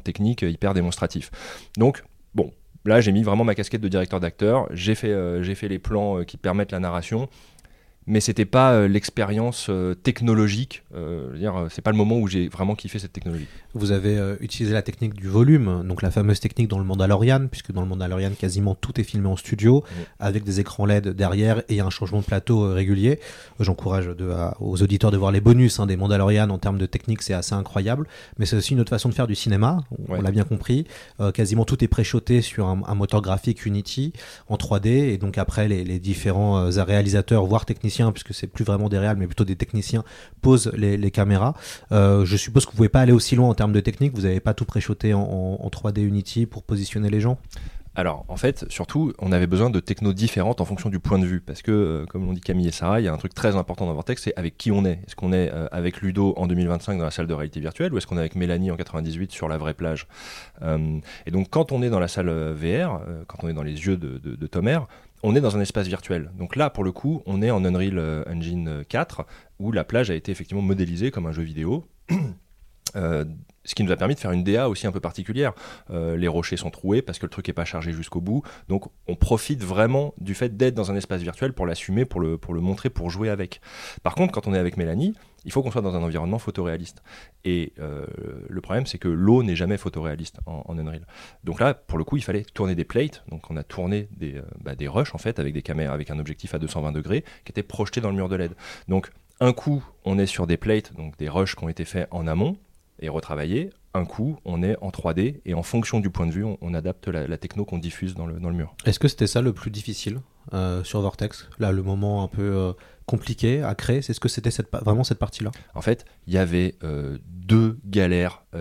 technique hyper démonstratif. Donc bon, là j'ai mis vraiment ma casquette de directeur d'acteur, j'ai fait, j'ai fait les plans qui permettent la narration. Mais c'était pas euh, l'expérience euh, technologique. euh, dire, euh, c'est pas le moment où j'ai vraiment kiffé cette technologie. Vous avez utilisé la technique du volume, donc la fameuse technique dans le Mandalorian, puisque dans le Mandalorian, quasiment tout est filmé en studio, avec des écrans LED derrière et un changement de plateau régulier. J'encourage de- à- aux auditeurs de voir les bonus hein, des Mandalorian en termes de technique, c'est assez incroyable. Mais c'est aussi une autre façon de faire du cinéma, on, on l'a bien compris. Quasiment tout est préchoté sur un, un moteur graphique Unity en 3D, et donc après les, les différents réalisateurs, voire techniciens, techniciens, puisque c'est plus vraiment des réals, mais plutôt des techniciens, posent les, caméras. Euh, je suppose que vous pouvez pas aller aussi loin en termes de technique. Vous n'avez pas tout préchoté en, en, en 3D Unity pour positionner les gens? Alors, en fait, surtout, on avait besoin de technos différentes en fonction du point de vue. Parce que, euh, comme l'ont dit Camille et Sarah, il y a un truc très important dans Vortex, c'est avec qui on est. Est-ce qu'on est, euh, avec Ludo en 2025 dans la salle de réalité virtuelle ou est-ce qu'on est avec Mélanie en 98 sur la vraie plage? Et donc, quand on est dans la salle VR, quand on est dans les yeux de, de, de Tomer, on est dans un espace virtuel. Donc là, pour le coup, on est en Unreal euh, Engine 4, où la plage a été effectivement modélisée comme un jeu vidéo. Ce qui nous a permis de faire une DA aussi un peu particulière. Euh, les rochers sont troués parce que le truc n'est pas chargé jusqu'au bout. Donc on profite vraiment du fait d'être dans un espace virtuel pour l'assumer, pour le, pour le montrer, pour jouer avec. Par contre, quand on est avec Mélanie, il faut qu'on soit dans un environnement photoréaliste. Et euh, le problème, c'est que l'eau n'est jamais photoréaliste en, en, Unreal. Donc là, pour le coup, il fallait tourner des plates. Donc on a tourné des, euh, bah, des rushs en fait avec des caméras, avec un objectif à 220 degrés qui était projeté dans le mur de LED. Donc un coup, on est sur des plates, donc des rushs qui ont été faits en amont et retravaillés. Un coup, on est en 3D et en fonction du point de vue, on, on adapte la, la techno qu'on diffuse dans le, dans le mur. Est-ce que c'était ça le plus difficile euh, sur Vortex? Là, le moment un peu euh, compliqué à créer, c'est ce que c'était cette, vraiment cette partie-là? En fait, il y avait euh, deux galères.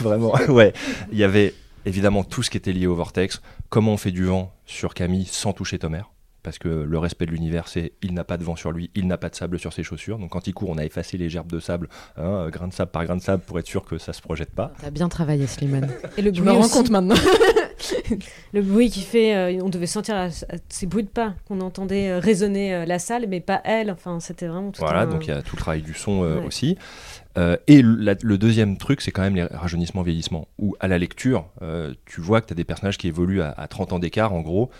vraiment, ouais. Il y avait évidemment tout ce qui était lié au Vortex. Comment on fait du vent sur Camille sans toucher Tomer parce que le respect de l'univers, c'est il n'a pas de vent sur lui, il n'a pas de sable sur ses chaussures. Donc quand il court, on a effacé les gerbes de sable, hein, grain de sable par grain de sable, pour être sûr que ça se projette pas. T'as bien travaillé, Slimane. Et le Je me rends compte maintenant. le bruit qui fait, euh, on devait sentir la, ces bruits de pas qu'on entendait euh, résonner euh, la salle, mais pas elle. Enfin, c'était vraiment tout Voilà, un... donc il y a tout le travail du son Ouais. aussi. Euh, et la- le deuxième truc, c'est quand même les rajeunissements-vieillissements, où à la lecture, euh, tu vois que tu as des personnages qui évoluent à, à 30 ans d'écart, en gros,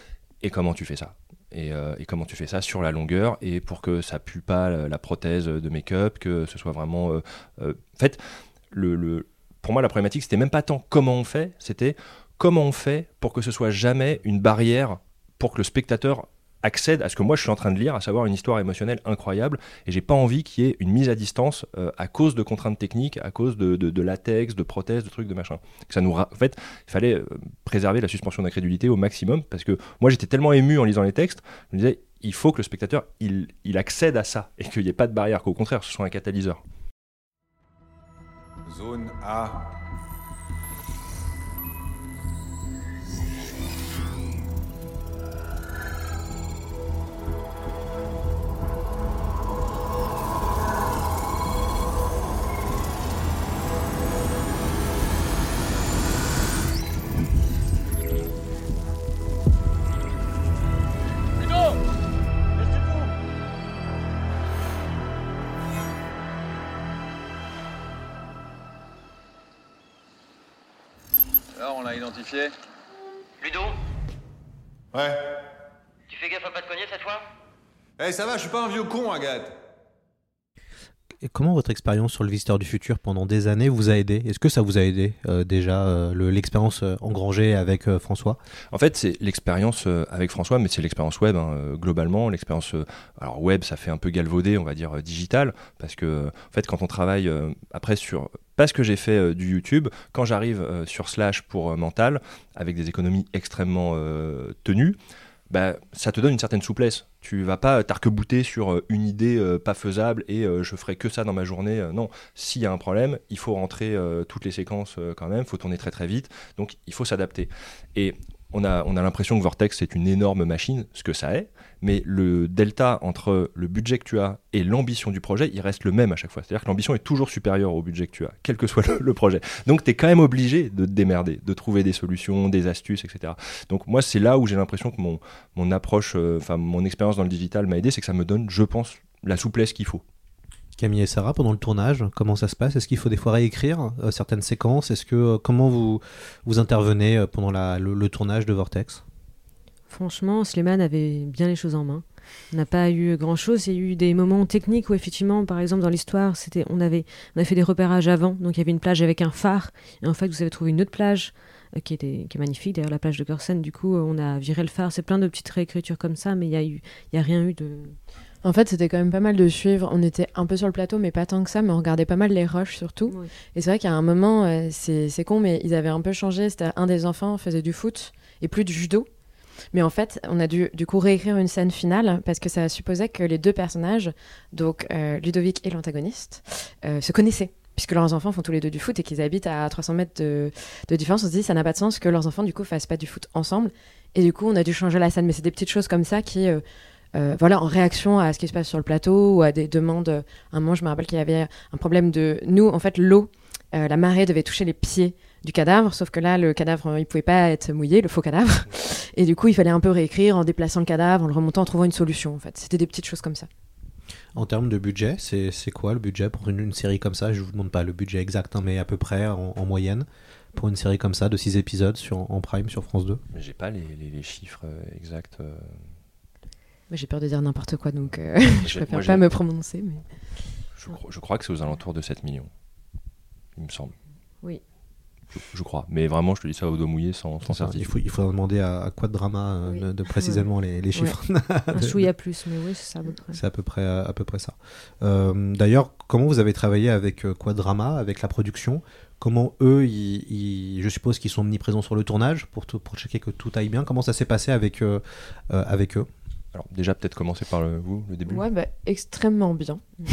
et comment tu fais ça? Et, euh, et comment tu fais ça sur la longueur, et pour que ça pue pas la, prothèse de make-up, que ce soit vraiment... euh, euh, en fait, pour moi, la problématique, c'était même pas tant comment on fait, c'était comment on fait pour que ce soit jamais une barrière pour que le spectateur accède à ce que moi je suis en train de lire, à savoir une histoire émotionnelle incroyable, et j'ai pas envie qu'il y ait une mise à distance euh, à cause de contraintes techniques, à cause de, de- latex, de prothèses, de trucs, de machin. Ça nous En fait, il fallait euh, préserver la suspension d'incrédulité au maximum, parce que moi j'étais tellement ému en lisant les textes, je me disais, il faut que le spectateur, il, il accède à ça, et qu'il n'y ait pas de barrière, qu'au contraire, ce soit un catalyseur. Zone A. identifié Ludo Ouais. Tu fais gaffe à pas te cogner cette fois? Eh, ça va, je suis pas un vieux con, Agathe. Et comment votre expérience sur le Visiteur du Futur pendant des années vous a aidé? Est-ce que ça vous a aidé euh, déjà euh, le- l'expérience euh, engrangée avec euh, François? En fait, c'est l'expérience euh, avec François, mais c'est l'expérience web hein, globalement. L'expérience, euh, alors web, ça fait un peu galvaudé, on va dire euh, digital, parce que en fait, quand on travaille euh, après sur parce que j'ai fait euh, du YouTube, quand j'arrive euh, sur Slash pour euh, mental, avec des économies extrêmement tenues, bah, ça te donne une certaine souplesse. Tu vas pas t'arc-bouter sur une idée pas faisable et je ferai que ça dans ma journée. Non, s'il y a un problème, il faut rentrer toutes les séquences quand même, il faut tourner très très vite, donc il faut s'adapter. Et on a, on a l'impression que Vortex c'est une énorme machine, ce que ça est, mais le delta entre le budget que tu as et l'ambition du projet, il reste le même à chaque fois. C'est-à-dire que l'ambition est toujours supérieure au budget que tu as, quel que soit le, projet. Donc tu es quand même obligé de te démerder, de trouver des solutions, des astuces, etc. Donc moi c'est là où j'ai l'impression que mon, mon approche, euh, enfin mon expérience dans le digital m'a aidé, c'est que ça me donne, je pense, la souplesse qu'il faut. Camille et Sarah, pendant le tournage, comment ça se passe? Est-ce qu'il faut des fois réécrire euh, certaines séquences? Est-ce que euh, comment vous vous intervenez euh, pendant le, tournage de Vortex? Franchement, Slimane avait bien les choses en main. On n'a pas eu grand chose. Il y a eu des moments techniques où, effectivement, par exemple, dans l'histoire, c'était, on avait, on avait fait des repérages avant. Donc, il y avait une plage avec un phare. Et en fait, vous avez trouvé une autre plage qui, était, qui est magnifique. D'ailleurs, la plage de Corsen, du coup, on a viré le phare. C'est plein de petites réécritures comme ça, mais il y a eu, il y a rien eu de. En fait, c'était quand même pas mal de suivre. On était un peu sur le plateau, mais pas tant que ça. Mais on regardait pas mal les rushs surtout. Oui. Et c'est vrai qu'à un moment, euh, c'est c'est con, mais ils avaient un peu changé. C'était un des enfants faisait du foot et plus de judo. Mais en fait, on a dû du coup réécrire une scène finale parce que ça supposait que les deux personnages, donc euh, Ludovic et l'antagoniste, euh, se connaissaient. Puisque leurs enfants font tous les deux du foot et qu'ils habitent à 300 mètres de, de différence, on se dit ça n'a pas de sens que leurs enfants du coup fassent pas du foot ensemble. Et du coup, on a dû changer la scène. Mais c'est des petites choses comme ça qui, euh, euh, voilà, en réaction à ce qui se passe sur le plateau ou à des demandes. À un moment, je me rappelle qu'il y avait un problème de nous, en fait, l'eau, euh, la marée devait toucher les pieds du cadavre, sauf que là, le cadavre, euh, il pouvait pas être mouillé, le faux cadavre. Et du coup, il fallait un peu réécrire en déplaçant le cadavre, en le remontant, en trouvant une solution. En fait, c'était des petites choses comme ça. En termes de budget, c'est quoi le budget pour une, une série comme ça? Je vous demande pas le budget exact, hein, mais à peu près en, en moyenne pour une série comme ça de 6 épisodes sur, en prime sur France 2 Mais j'ai pas les, les- les chiffres euh, exacts. Mais j'ai peur de dire n'importe quoi, donc euh, je préfère moi, pas me prononcer. Mais... Je, cro- je crois que c'est aux alentours de 7 millions. Il me semble. Oui. Je, je crois. Mais vraiment, je te dis ça au dos mouillé sans, sans ça, il, certitude. faut, il faudra demander à, à quoi de drama euh, de, de précisément les, les chiffres. Un chouïa plus, mais oui, c'est ça à peu près. C'est à peu près, à peu près ça. Euh, D'ailleurs, comment vous avez travaillé avec euh, Quadrama, avec la production? Comment eux, ils, ils- je suppose qu'ils sont omniprésents sur le tournage pour, tout- pour checker que tout aille bien? Comment ça s'est passé avec, euh, euh, avec eux? Alors, déjà, peut-être commencer par le, vous, le début. Ouais, bah, extrêmement bien.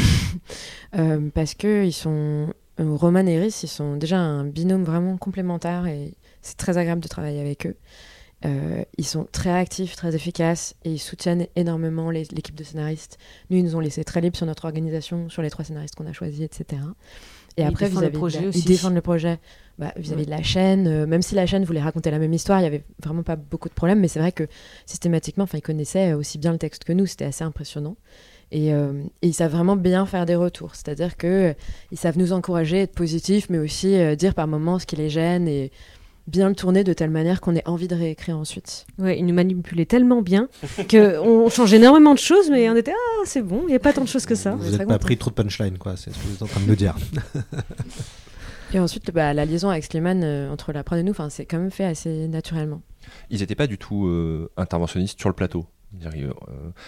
Euh, parce que ils sont. euh, Roman et Iris, ils sont déjà un binôme vraiment complémentaire et c'est très agréable de travailler avec eux. Euh, ils sont très actifs, très efficaces et ils soutiennent énormément l'équipe de scénaristes. Nous, ils nous ont laissé très libres sur notre organisation, sur les trois scénaristes qu'on a choisis, etc. Et après, le vis-à-vis de projet la- aussi. Ils défendent le projet bah, vis-à-vis Ouais. de la chaîne. euh, même si la chaîne voulait raconter la même histoire, il y avait vraiment pas beaucoup de problèmes. Mais c'est vrai que systématiquement, enfin, ils connaissaient aussi bien le texte que nous. C'était assez impressionnant. Et, euh, et ils savent vraiment bien faire des retours. C'est-à-dire que euh, ils savent nous encourager, être positifs, mais aussi euh, dire par moments ce qui les gêne et bien le tourner de telle manière qu'on ait envie de réécrire ensuite. Ouais, ils nous manipulaient tellement bien qu'on change énormément de choses, mais on était ah c'est bon, il n'y a pas tant de choses que ça. Vous n'êtes pas pris trop de punchline, quoi. C'est ce que vous êtes en train de me dire. Et ensuite, bah, la liaison avec Slimane euh, entre la prod et nous, enfin, c'est quand même fait assez naturellement. Ils n'étaient pas du tout euh, interventionnistes sur le plateau. Euh,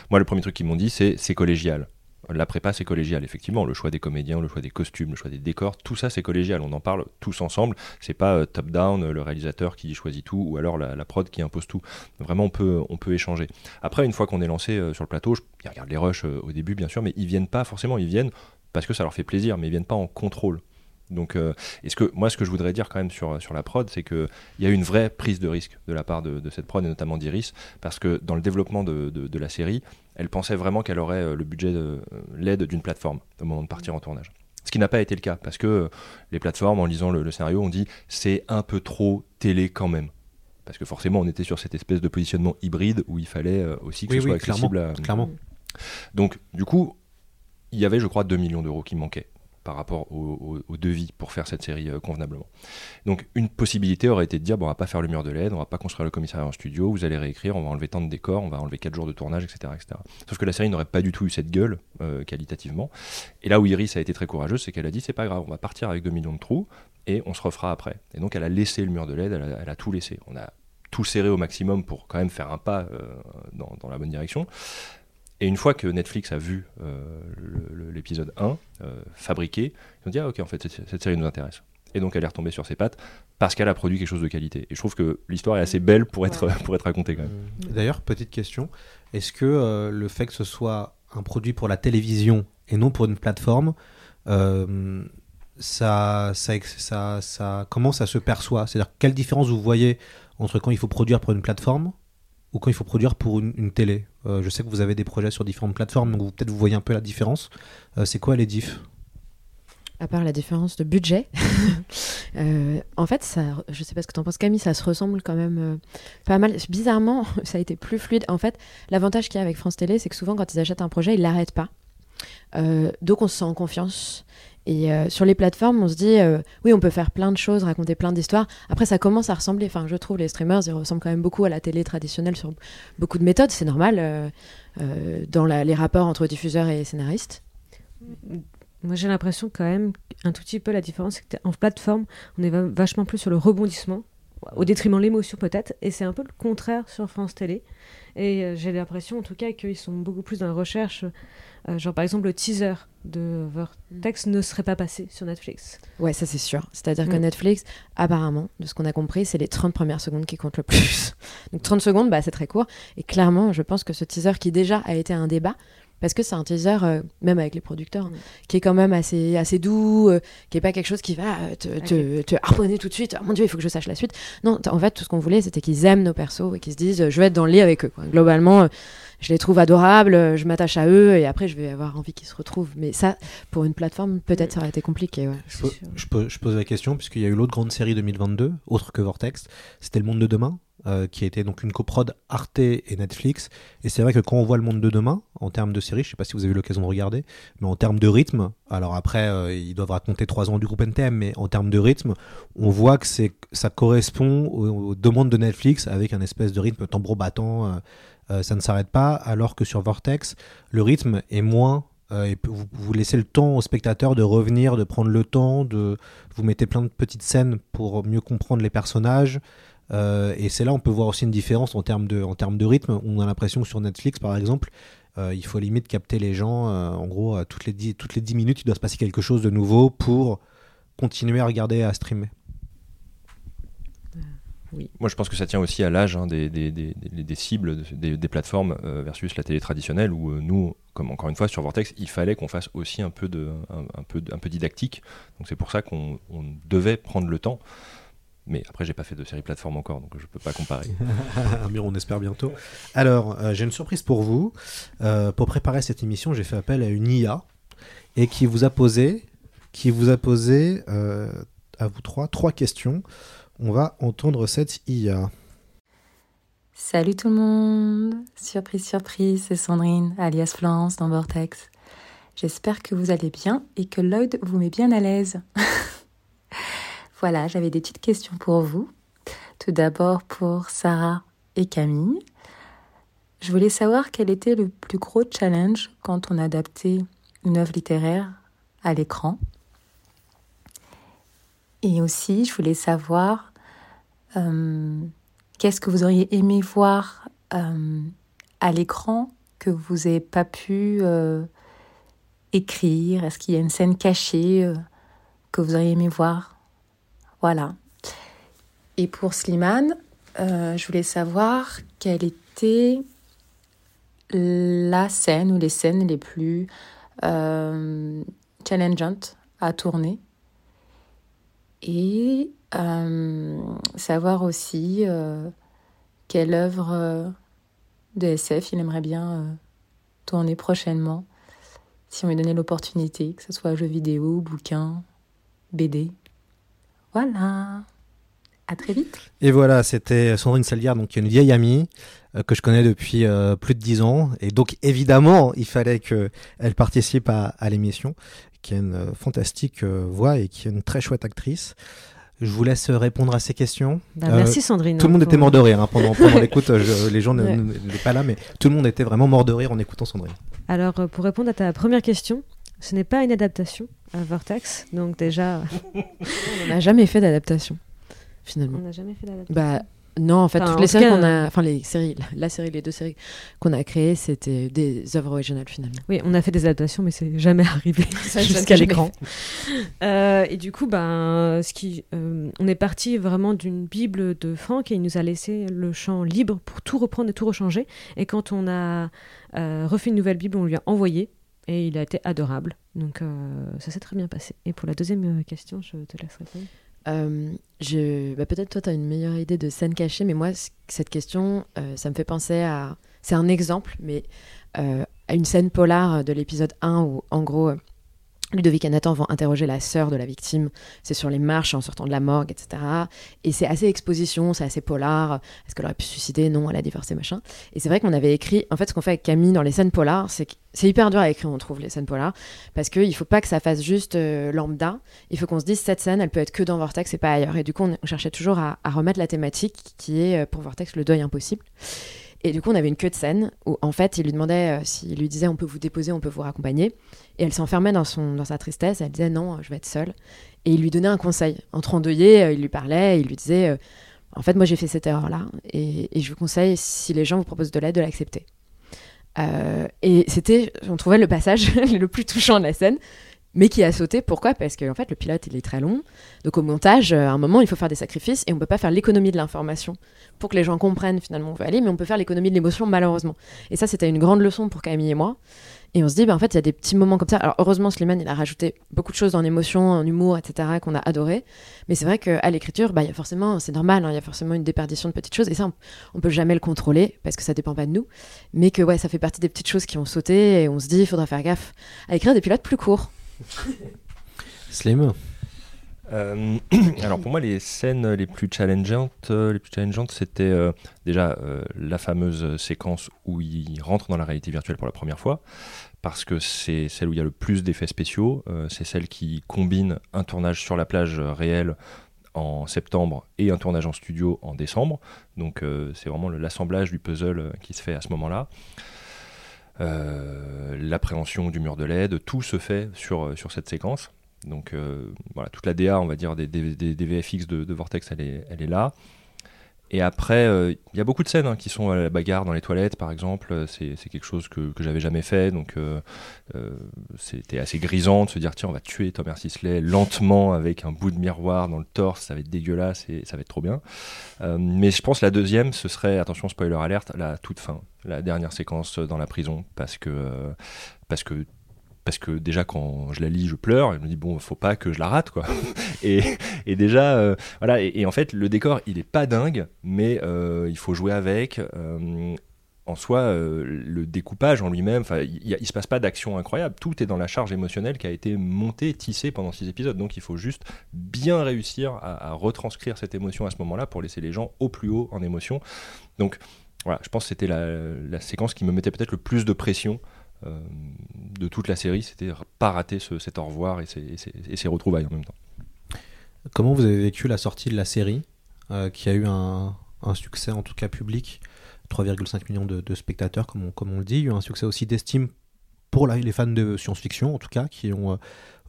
moi, le premier truc qu'ils m'ont dit, c'est c'est collégial. La prépa, c'est collégial, effectivement. Le choix des comédiens, le choix des costumes, le choix des décors, tout ça, c'est collégial. On en parle tous ensemble. C'est pas euh, top-down, euh, le réalisateur qui choisit tout, ou alors la, prod qui impose tout. Vraiment, on peut, on peut échanger. Après, une fois qu'on est lancé euh, sur le plateau, je, ils regardent les rushs au début, bien sûr, mais ils viennent pas forcément. Ils viennent parce que ça leur fait plaisir, mais ils viennent pas en contrôle. Donc, est-ce que moi, ce que je voudrais dire quand même sur, sur la prod, c'est qu'il y a une vraie prise de risque de la part de, cette prod, et notamment d'Iris, parce que dans le développement de- de la série, elle pensait vraiment qu'elle aurait euh, le budget, de- euh, l'aide d'une plateforme au moment de partir en tournage. Ce qui n'a pas été le cas, parce que euh, les plateformes, en lisant le, le scénario, ont dit c'est un peu trop télé quand même. Parce que forcément, on était sur cette espèce de positionnement hybride où il fallait aussi que Oui, ce soit oui, clairement, accessible à. clairement. Donc, du coup, il y avait, je crois, 2 millions d'euros qui manquaient par rapport au, devis pour faire cette série euh, convenablement. Donc, une possibilité aurait été de dire bon, on va pas faire le mur de LED, on va pas construire le commissariat en studio, vous allez réécrire, on va enlever tant de décors, on va enlever 4 jours de tournage, etc. etc. Sauf que la série n'aurait pas du tout eu cette gueule euh, qualitativement. Et là où Iris a été très courageuse, c'est qu'elle a dit c'est pas grave, on va partir avec 2 millions de trous et on se refera après. Et donc, elle a laissé le mur de LED, elle a, tout laissé. On a tout serré au maximum pour quand même faire un pas euh, dans la bonne direction. Et une fois que Netflix a vu euh, l'épisode 1 euh, fabriqué, ils ont dit ah ok en fait cette, cette série nous intéresse. Et donc elle est retombée sur ses pattes parce qu'elle a produit quelque chose de qualité. Et je trouve que l'histoire est assez belle pour être, pour être racontée quand même. D'ailleurs, petite question. Est-ce que euh, le fait que ce soit un produit pour la télévision et non pour une plateforme, euh, ça, ça, ça, ça, comment ça se perçoit? C'est-à-dire, quelle différence vous voyez entre quand il faut produire pour une plateforme ou quand il faut produire pour une, télé Euh, Je sais que vous avez des projets sur différentes plateformes, donc peut-être vous voyez un peu la différence. Euh, C'est quoi les diffs? À part la différence de budget, euh, en fait, ça, je sais pas ce que t'en penses, Camille, ça se ressemble quand même pas mal. Bizarrement, ça a été plus fluide. En fait, l'avantage qu'il y a avec France Télé, c'est que souvent, quand ils achètent un projet, ils l'arrêtent pas. Donc, on se sent en confiance. Et euh, sur les plateformes, on se dit, euh, oui, on peut faire plein de choses, raconter plein d'histoires. Après, ça commence à ressembler. Enfin, je trouve les streamers, ils ressemblent quand même beaucoup à la télé traditionnelle sur beaucoup de méthodes. C'est normal euh, dans les rapports entre diffuseurs et scénaristes. Moi, j'ai l'impression quand même un tout petit peu la différence, c'est qu'en plateforme, on est va- vachement plus sur le rebondissement. Au détriment de l'émotion peut-être, et c'est un peu le contraire sur France Télé. Et euh, j'ai l'impression en tout cas qu'ils sont beaucoup plus dans la recherche. Euh, genre par exemple le teaser de Vortex ne serait pas passé sur Netflix. Ouais, ça c'est sûr. C'est-à-dire que Mm. Netflix, apparemment, de ce qu'on a compris, c'est les 30 premières secondes qui comptent le plus. Donc 30 secondes, bah, c'est très court. Et clairement, je pense que ce teaser qui déjà a été un débat, parce que c'est un teaser, euh, même avec les producteurs, Mm. qui est quand même assez, assez doux, euh, qui est pas quelque chose qui va euh, te, te, te harponner tout de suite. Oh mon dieu, il faut que je sache la suite. Non, en fait, tout ce qu'on voulait, c'était qu'ils aiment nos persos et qu'ils se disent, euh, je vais être dans le lit avec eux. quoi. Globalement, euh, je les trouve adorables, euh, je m'attache à eux et après, je vais avoir envie qu'ils se retrouvent. Mais ça, pour une plateforme, peut-être ça aurait été compliqué. Ouais. Je, je pose la question, puisqu'il y a eu l'autre grande série 2022, autre que Vortex, c'était Le Monde de Demain, euh, qui été donc une coprode Arte et Netflix. Et c'est vrai que quand on voit Le Monde de Demain, en termes de série, je sais pas si vous avez eu l'occasion de regarder, mais en termes de rythme, alors après, euh, ils doivent raconter trois ans du groupe NTM, mais en termes de rythme, on voit que c'est ça correspond aux, demandes de Netflix avec un espèce de rythme tambour battant, euh, ça ne s'arrête pas, alors que sur Vortex, le rythme est moins et vous, vous laissez le temps au spectateur de revenir, de prendre le temps, de vous mettez plein de petites scènes pour mieux comprendre les personnages. Euh, et c'est là on peut voir aussi une différence en termes de, en termes de rythme. On a l'impression que sur Netflix, par exemple, euh, il faut limite capter les gens. euh, en gros, toutes les 10, toutes les 10 minutes, il doit se passer quelque chose de nouveau pour continuer à regarder et à streamer. Moi, je pense que ça tient aussi à l'âge hein, des, des, des, des- cibles, de- des, des plateformes euh, versus la télé traditionnelle, où euh, nous, comme encore une fois sur Vortex, il fallait qu'on fasse aussi un peu, de, un, un peu, un peu didactique. Donc c'est pour ça qu'on on devait prendre le temps. Mais après, j'ai pas fait de série plateforme encore, donc je peux pas comparer. Mais on espère bientôt. Alors, euh, j'ai une surprise pour vous. Euh, pour préparer cette émission, j'ai fait appel à une IA et qui vous a posé, qui vous a posé euh, à vous trois trois questions. On va entendre cette IA. Salut tout le monde Surprise, surprise, c'est Sandrine, alias Florence dans Vortex. J'espère que vous allez bien et que Lloyd vous met bien à l'aise. voilà, j'avais des petites questions pour vous. Tout d'abord pour Sarah et Camille. Je voulais savoir quel était le plus gros challenge quand on adaptait une œuvre littéraire à l'écran. Et aussi, je voulais savoir euh, qu'est-ce que vous auriez aimé voir euh, à l'écran que vous n'avez pas pu euh, écrire? Est-ce qu'il y a une scène cachée que vous auriez aimé voir? Voilà. Et pour Slimane, euh, je voulais savoir quelle était la scène ou les scènes les plus euh, challengeantes à tourner et euh, savoir aussi quelle œuvre de SF il aimerait bien tourner prochainement, si on lui donnait l'opportunité, que ce soit jeu vidéo, bouquin, BD. Voilà. À très vite. Et voilà, c'était Sandrine Salière, donc qui est une vieille amie euh, que je connais depuis euh, plus de 10 ans. Et donc, évidemment, il fallait qu'elle participe à, à l'émission, qui a une euh, fantastique euh, voix et qui est une très chouette actrice. Je vous laisse répondre à ces questions. Bah, merci, Sandrine, Tout le hein, monde pour- était mort de rire hein, pendant, pendant l'écoute. Les gens Ouais. n'étaient pas là, mais tout le monde était vraiment mort de rire en écoutant Sandrine. Alors, pour répondre à ta première question, ce n'est pas une adaptation à Vortex, donc déjà. On n'a jamais fait d'adaptation, finalement. On n'a jamais fait d'adaptation. Bah non, en fait, Enfin, toutes en les séries qu'on euh, a, enfin les séries, la série, les deux séries qu'on a créées, c'était des œuvres originales finalement. Oui, on a fait des adaptations, mais c'est jamais arrivé jusqu'à l'écran. Euh, et du coup, ben, ce qui, euh, on est parti vraiment d'une bible de Franck et il nous a laissé le champ libre pour tout reprendre et tout rechanger. Et quand on a euh, refait une nouvelle bible, on lui a envoyé et il a été adorable. Donc euh, ça s'est très bien passé. Et pour la deuxième euh, question, je te laisse répondre. Euh, bah, peut-être toi, tu as une meilleure idée de scène cachée, mais moi, cette question, ça me fait penser à. C'est un exemple, mais à une scène polar de l'épisode 1 où, en gros, Ludovic et Nathan vont interroger la sœur de la victime. C'est sur les marches en sortant de la morgue, etc. Et c'est assez exposition, c'est assez polar. Est-ce qu'elle aurait pu se suicider? Non, elle a divorcé, machin. Et c'est vrai qu'on avait écrit. En fait, ce qu'on fait avec Camille dans les scènes polars, c'est c'est hyper dur à écrire, on trouve, les scènes polars. Parce qu'il faut pas que ça fasse juste euh, lambda. Il faut qu'on se dise, cette scène, elle peut être que dans Vortex et pas ailleurs. Et du coup, on, on cherchait toujours à, à remettre la thématique qui est, euh, pour Vortex, le deuil impossible. Et du coup, on avait une queue de scène où, en fait, il lui demandait, euh, s'il lui disait, on peut vous déposer, on peut vous raccompagner. Et elle s'enfermait dans, dans sa tristesse. Elle disait, non, je vais être seule. Et il lui donnait un conseil. Entre endeuillés, euh, il lui parlait, il lui disait, euh, En fait, moi, j'ai fait cette erreur-là et, et je vous conseille, si les gens vous proposent de l'aide, de l'accepter. Euh, et c'était, on trouvait le passage le plus touchant de la scène, mais qui a sauté. Pourquoi? Parce que en fait, le pilote, il est très long. Donc au montage, euh, à un moment, il faut faire des sacrifices et on peut pas faire l'économie de l'information pour que les gens comprennent finalement où on veut aller, mais on peut faire l'économie de l'émotion malheureusement. Et ça, c'était une grande leçon pour Camille et moi. Et on se dit, bah, en fait, il y a des petits moments comme ça. Alors, heureusement, Slimane, il a rajouté beaucoup de choses en émotion, en humour, etc., qu'on a adoré. Mais c'est vrai qu'à l'écriture, bah, il y a forcément, c'est normal, hein, il y a forcément une déperdition de petites choses. Et ça, on, on peut jamais le contrôler parce que ça dépend pas de nous. Mais que, ouais, ça fait partie des petites choses qui ont sauté et on se dit, il faudra faire gaffe à écrire des pilotes plus courts. Slim Euh, alors pour moi, les scènes les plus challengeantes, euh, les plus challengeantes, c'était euh, déjà la fameuse séquence où il rentre dans la réalité virtuelle pour la première fois, parce que c'est celle où il y a le plus d'effets spéciaux. c'est celle qui combine un tournage sur la plage réelle en septembre et un tournage en studio en décembre. Donc c'est vraiment l'assemblage du puzzle qui se fait à ce moment-là. Euh, L'appréhension du mur de LED, tout se fait sur, euh, sur cette séquence. Donc euh, voilà, toute la DA, on va dire, des, des- VFX de, de Vortex, elle est, elle est là. Et après, euh, il y a beaucoup de scènes hein, qui sont à la bagarre dans les toilettes, par exemple. Euh, C'est quelque chose que, que j'avais jamais fait, donc euh, c'était assez grisant de se dire tiens, on va tuer Thomas Sisley lentement avec un bout de miroir dans le torse, ça va être dégueulasse et ça va être trop bien. Mais je pense que la deuxième, ce serait, attention, spoiler alerte, la toute fin, la dernière séquence dans la prison, parce que, parce que parce que déjà quand je la lis je pleure et me dis bon faut pas que je la rate quoi. Et, déjà euh, voilà et, en fait le décor il est pas dingue mais euh, il faut jouer avec euh, en soi le découpage en lui-même il, il se passe pas d'action incroyable. Tout est dans la charge émotionnelle qui a été montée tissée pendant six épisodes. Donc il faut juste bien réussir à, retranscrire cette émotion à ce moment-là pour laisser les gens au plus haut en émotion. Donc voilà je pense que c'était la, séquence qui me mettait peut-être le plus de pression de toute la série, c'était pas rater ce- cet au revoir et ses retrouvailles en même temps. Comment vous avez vécu la sortie de la série, euh, qui a eu un, succès en tout cas public, 3,5 millions de, spectateurs comme on, comme on le dit, il y a eu un succès aussi d'estime pour les fans de science-fiction en tout cas, qui ont euh,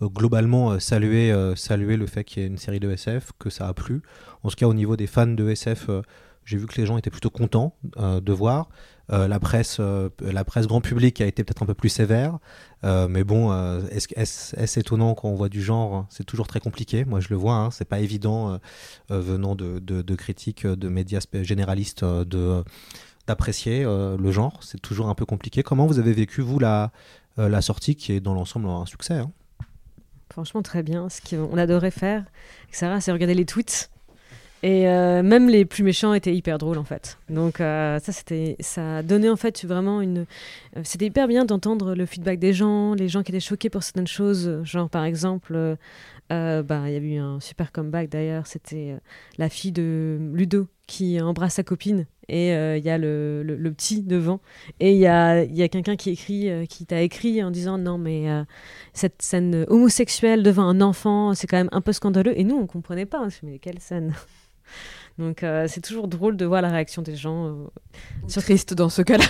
euh, globalement euh, salué, euh, salué le fait qu'il y ait une série de SF, que ça a plu. En tout cas au niveau des fans de SF, euh, j'ai vu que les gens étaient plutôt contents euh, de voir. Euh, la presse, euh, la presse grand public a été peut-être un peu plus sévère, Euh, mais bon, est-ce étonnant quand on voit du genre? C'est toujours très compliqué. Moi, je le vois. Hein, c'est pas évident venant de, critiques, de médias généralistes, de d'apprécier le genre. C'est toujours un peu compliqué. Comment vous avez vécu vous la la sortie qui est dans l'ensemble un succès hein? Franchement, très bien. Ce qu'on adorait faire, Sarah, c'est regarder les tweets. Et euh, même les plus méchants étaient hyper drôles en fait. Donc euh, ça c'était ça donnait en fait vraiment une euh, c'était hyper bien d'entendre le feedback des gens, les gens qui étaient choqués pour certaines choses, genre par exemple bah il y a eu un super comeback d'ailleurs, c'était la fille de Ludo qui embrasse sa copine et il y a le, petit devant. Et il y a, y a quelqu'un qui écrit qui t'a écrit en disant non mais cette scène homosexuelle devant un enfant c'est quand même un peu scandaleux. Et nous on comprenait pas. Mais quelle scène? Donc euh, c'est toujours drôle de voir la réaction des gens euh, sur triste dans ce cas-là.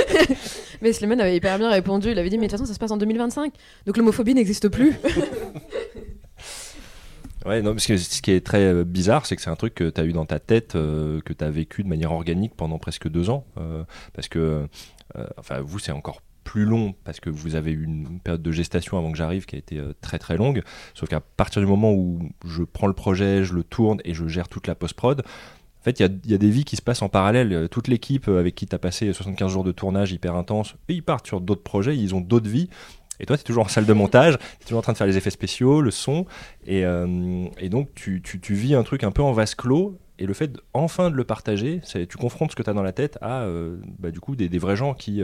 mais Slimane avait hyper bien répondu. Il avait dit Mais de toute façon, ça se passe en 2025. Donc l'homophobie n'existe plus. Ouais, non, parce que ce qui est très euh, bizarre, c'est que c'est un truc que tu as eu dans ta tête, euh, que tu as vécu de manière organique pendant presque deux ans. euh, parce que, euh, enfin, vous, c'est encore plus long parce que vous avez eu une période de gestation avant que j'arrive qui a été euh, très très longue. Sauf qu'à partir du moment où je prends le projet, je le tourne et je gère toute la post-prod, en fait, il y a, des vies qui se passent en parallèle. Euh, Toute l'équipe euh, avec qui tu as passé 75 jours de tournage hyper intense, ils partent sur d'autres projets, ils ont d'autres vies. Et toi, tu es toujours en salle de montage, tu es toujours en train de faire les effets spéciaux, le son. Et, et donc, tu, vis un truc un peu en vase clos. Et le fait enfin de le partager, tu confrontes ce que tu as dans la tête à bah, du coup des, vrais gens qui,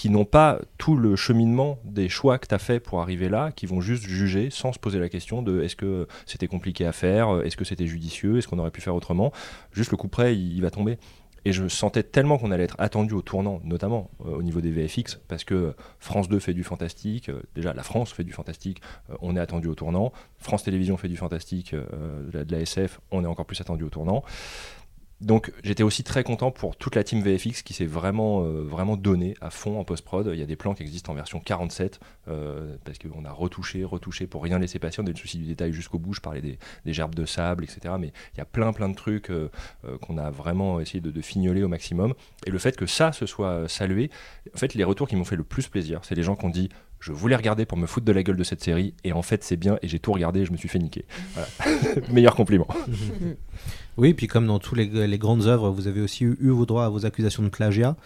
qui n'ont pas tout le cheminement des choix que tu as fait pour arriver là, qui vont juste juger sans se poser la question de est-ce que c'était compliqué à faire, est-ce que c'était judicieux, est-ce qu'on aurait pu faire autrement. Juste le coup près, il, va tomber. Et je sentais tellement qu'on allait être attendu au tournant, notamment euh, au niveau des VFX, parce que France 2 fait du fantastique, euh, déjà la France fait du fantastique, euh, on est attendu au tournant, France Télévisions fait du fantastique, euh, de la SF, on est encore plus attendu au tournant. Donc j'étais aussi très content pour toute la team VFX qui s'est vraiment, euh, vraiment donné à fond en post-prod. Il y a des plans qui existent en version 47 euh, parce qu'on a retouché, retouché pour rien laisser passer. On a eu le souci du détail jusqu'au bout. Je parlais des, gerbes de sable, etc. Mais il y a plein, plein de trucs euh, euh, qu'on a vraiment essayé de, de, fignoler au maximum. Et le fait que ça se soit salué, en fait, les retours qui m'ont fait le plus plaisir, c'est les gens qui ont dit je voulais regarder pour me foutre de la gueule de cette série et en fait c'est bien et j'ai tout regardé et je me suis fait niquer. Voilà. Meilleur compliment. oui, puis comme dans toutes les, les, grandes œuvres, vous avez aussi eu, eu vos droits à vos accusations de plagiat.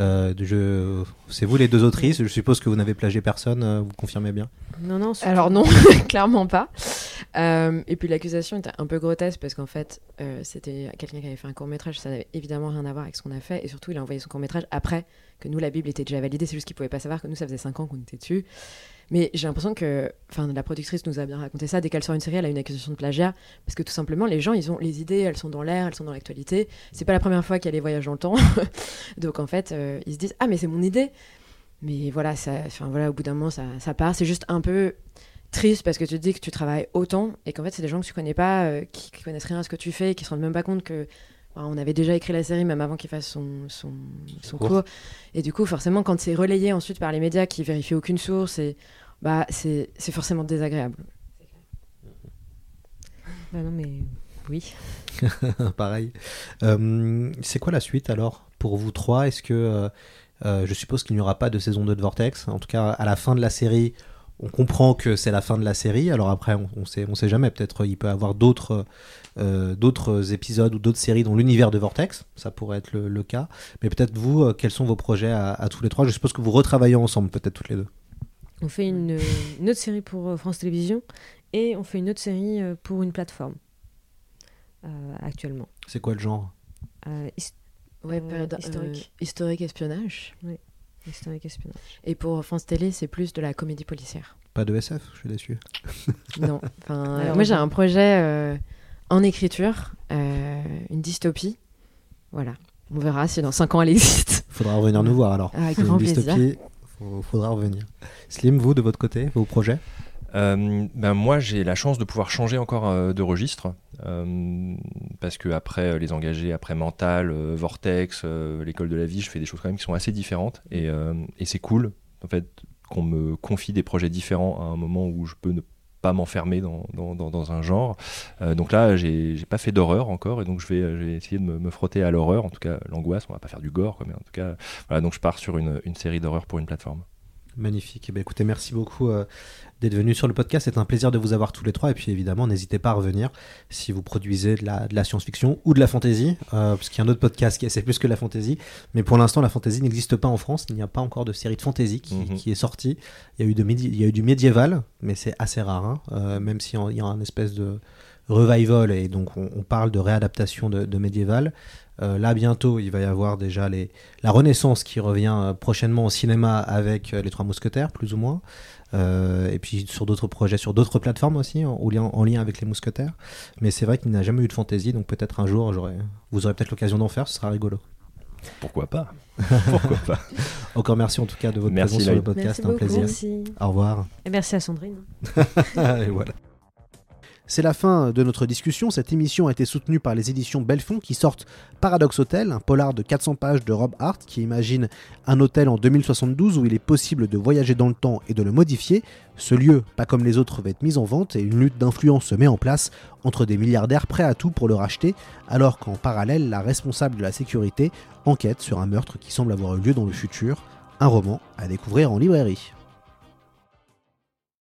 Euh, je... C'est vous les deux autrices, je suppose que vous n'avez plagié personne, euh, vous confirmez bien Non, non, alors non, clairement pas. Euh, et puis l'accusation était un peu grotesque parce qu'en fait, euh, c'était quelqu'un qui avait fait un court métrage, ça n'avait évidemment rien à voir avec ce qu'on a fait, et surtout il a envoyé son court métrage après que nous, la Bible était déjà validée, c'est juste qu'il pouvait pas savoir que nous, ça faisait 5 ans qu'on était dessus. Mais j'ai l'impression que enfin, la productrice nous a bien raconté ça. Dès qu'elle sort une série, elle a une accusation de plagiat. Parce que tout simplement, les gens, ils ont les idées, elles sont dans l'air, elles sont dans l'actualité. C'est pas la première fois qu'il y a les voyages dans le temps. Donc en fait, euh, ils se disent Ah, mais c'est mon idée. Mais voilà, ça, enfin, voilà au bout d'un moment, ça, ça part. C'est juste un peu triste parce que tu te dis que tu travailles autant et qu'en fait, c'est des gens que tu connais pas, euh, qui, qui, connaissent rien à ce que tu fais, qui se rendent même pas compte que on avait déjà écrit la série même avant qu'il fasse son, son, son cours. Et du coup, forcément, quand c'est relayé ensuite par les médias qui vérifient aucune source, et, bah, c'est forcément désagréable. Bah non, mais oui. Pareil. Euh, c'est quoi la suite alors pour vous trois? Est-ce que euh, euh, je suppose qu'il n'y aura pas de saison 2 de Vortex? En tout cas, à la fin de la série, on comprend que c'est la fin de la série. Alors après, on, on sait, on sait jamais. Peut-être il peut y avoir d'autres euh, d'autres épisodes ou d'autres séries dans l'univers de Vortex. Ça pourrait être le, le cas. Mais peut-être vous, quels sont vos projets à, à, tous les trois? Je suppose que vous retravaillez ensemble, peut-être toutes les deux. On fait une, une autre série pour euh, France Télévisions et on fait une autre série pour une plateforme actuellement. C'est quoi le genre? Hist ouais, période, historique. historique espionnage. Oui. Historique espionnage. Et pour France Télé, c'est plus de la comédie policière. Pas de SF, je suis déçu. non. Enfin, moi, j'ai un projet euh, en écriture, euh, une dystopie. Voilà. On verra si dans 5 ans elle existe. Faudra revenir nous voir alors. Avec grand une plaisir. Faut, faudra revenir. Slim, vous, de votre côté, vos projets? Euh, ben moi, j'ai la chance de pouvoir changer encore euh, de registre euh, parce que après les engagés, après Mental, Vortex, l'école de la vie, je fais des choses quand même qui sont assez différentes et, et c'est cool en fait qu'on me confie des projets différents à un moment où je peux ne pas m'enfermer dans, dans, un genre. donc là, j'ai pas fait d'horreur encore et donc je vais, vais essayer de me, me frotter à l'horreur, en tout cas l'angoisse. On va pas faire du gore, quoi, mais en tout cas, voilà. Donc je pars sur une, une série d'horreur pour une plateforme. Magnifique. Eh bien, écoutez, merci beaucoup euh, d'être venu sur le podcast. C'est un plaisir de vous avoir tous les trois. Et puis évidemment, n'hésitez pas à revenir si vous produisez de la, de la science-fiction ou de la fantasy, euh, parce qu'il y a un autre podcast qui essaie plus que la fantasy. Mais pour l'instant, la fantasy n'existe pas en France. Il n'y a pas encore de série de fantasy qui, Mhm. mm -hmm. qui est sortie. Il y a eu, de médi- il y a eu du médiéval, mais c'est assez rare, hein, euh, même s'il y a un espèce de revival et donc on, on parle de réadaptation de, de médiéval. Euh, là bientôt, il va y avoir déjà les, la Renaissance qui revient euh, prochainement au cinéma avec euh, les Trois Mousquetaires, plus ou moins. Euh, et puis sur d'autres projets, sur d'autres plateformes aussi, en, en, lien, en lien avec les Mousquetaires. Mais c'est vrai qu'il n'a jamais eu de fantasy, donc peut-être un jour, vous aurez peut-être l'occasion d'en faire, ce sera rigolo. Pourquoi pas Pourquoi pas Encore merci en tout cas de votre merci présence sur le podcast, un plaisir. Merci. Au revoir. Et merci à Sandrine. et voilà. C'est la fin de notre discussion. Cette émission a été soutenue par les éditions Belfond qui sortent Paradox Hotel, un polar de 400 pages de Rob Hart qui imagine un hôtel en 2072 où il est possible de voyager dans le temps et de le modifier. Ce lieu, pas comme les autres, va être mis en vente et une lutte d'influence se met en place entre des milliardaires prêts à tout pour le racheter, alors qu'en parallèle, la responsable de la sécurité enquête sur un meurtre qui semble avoir eu lieu dans le futur. Un roman à découvrir en librairie.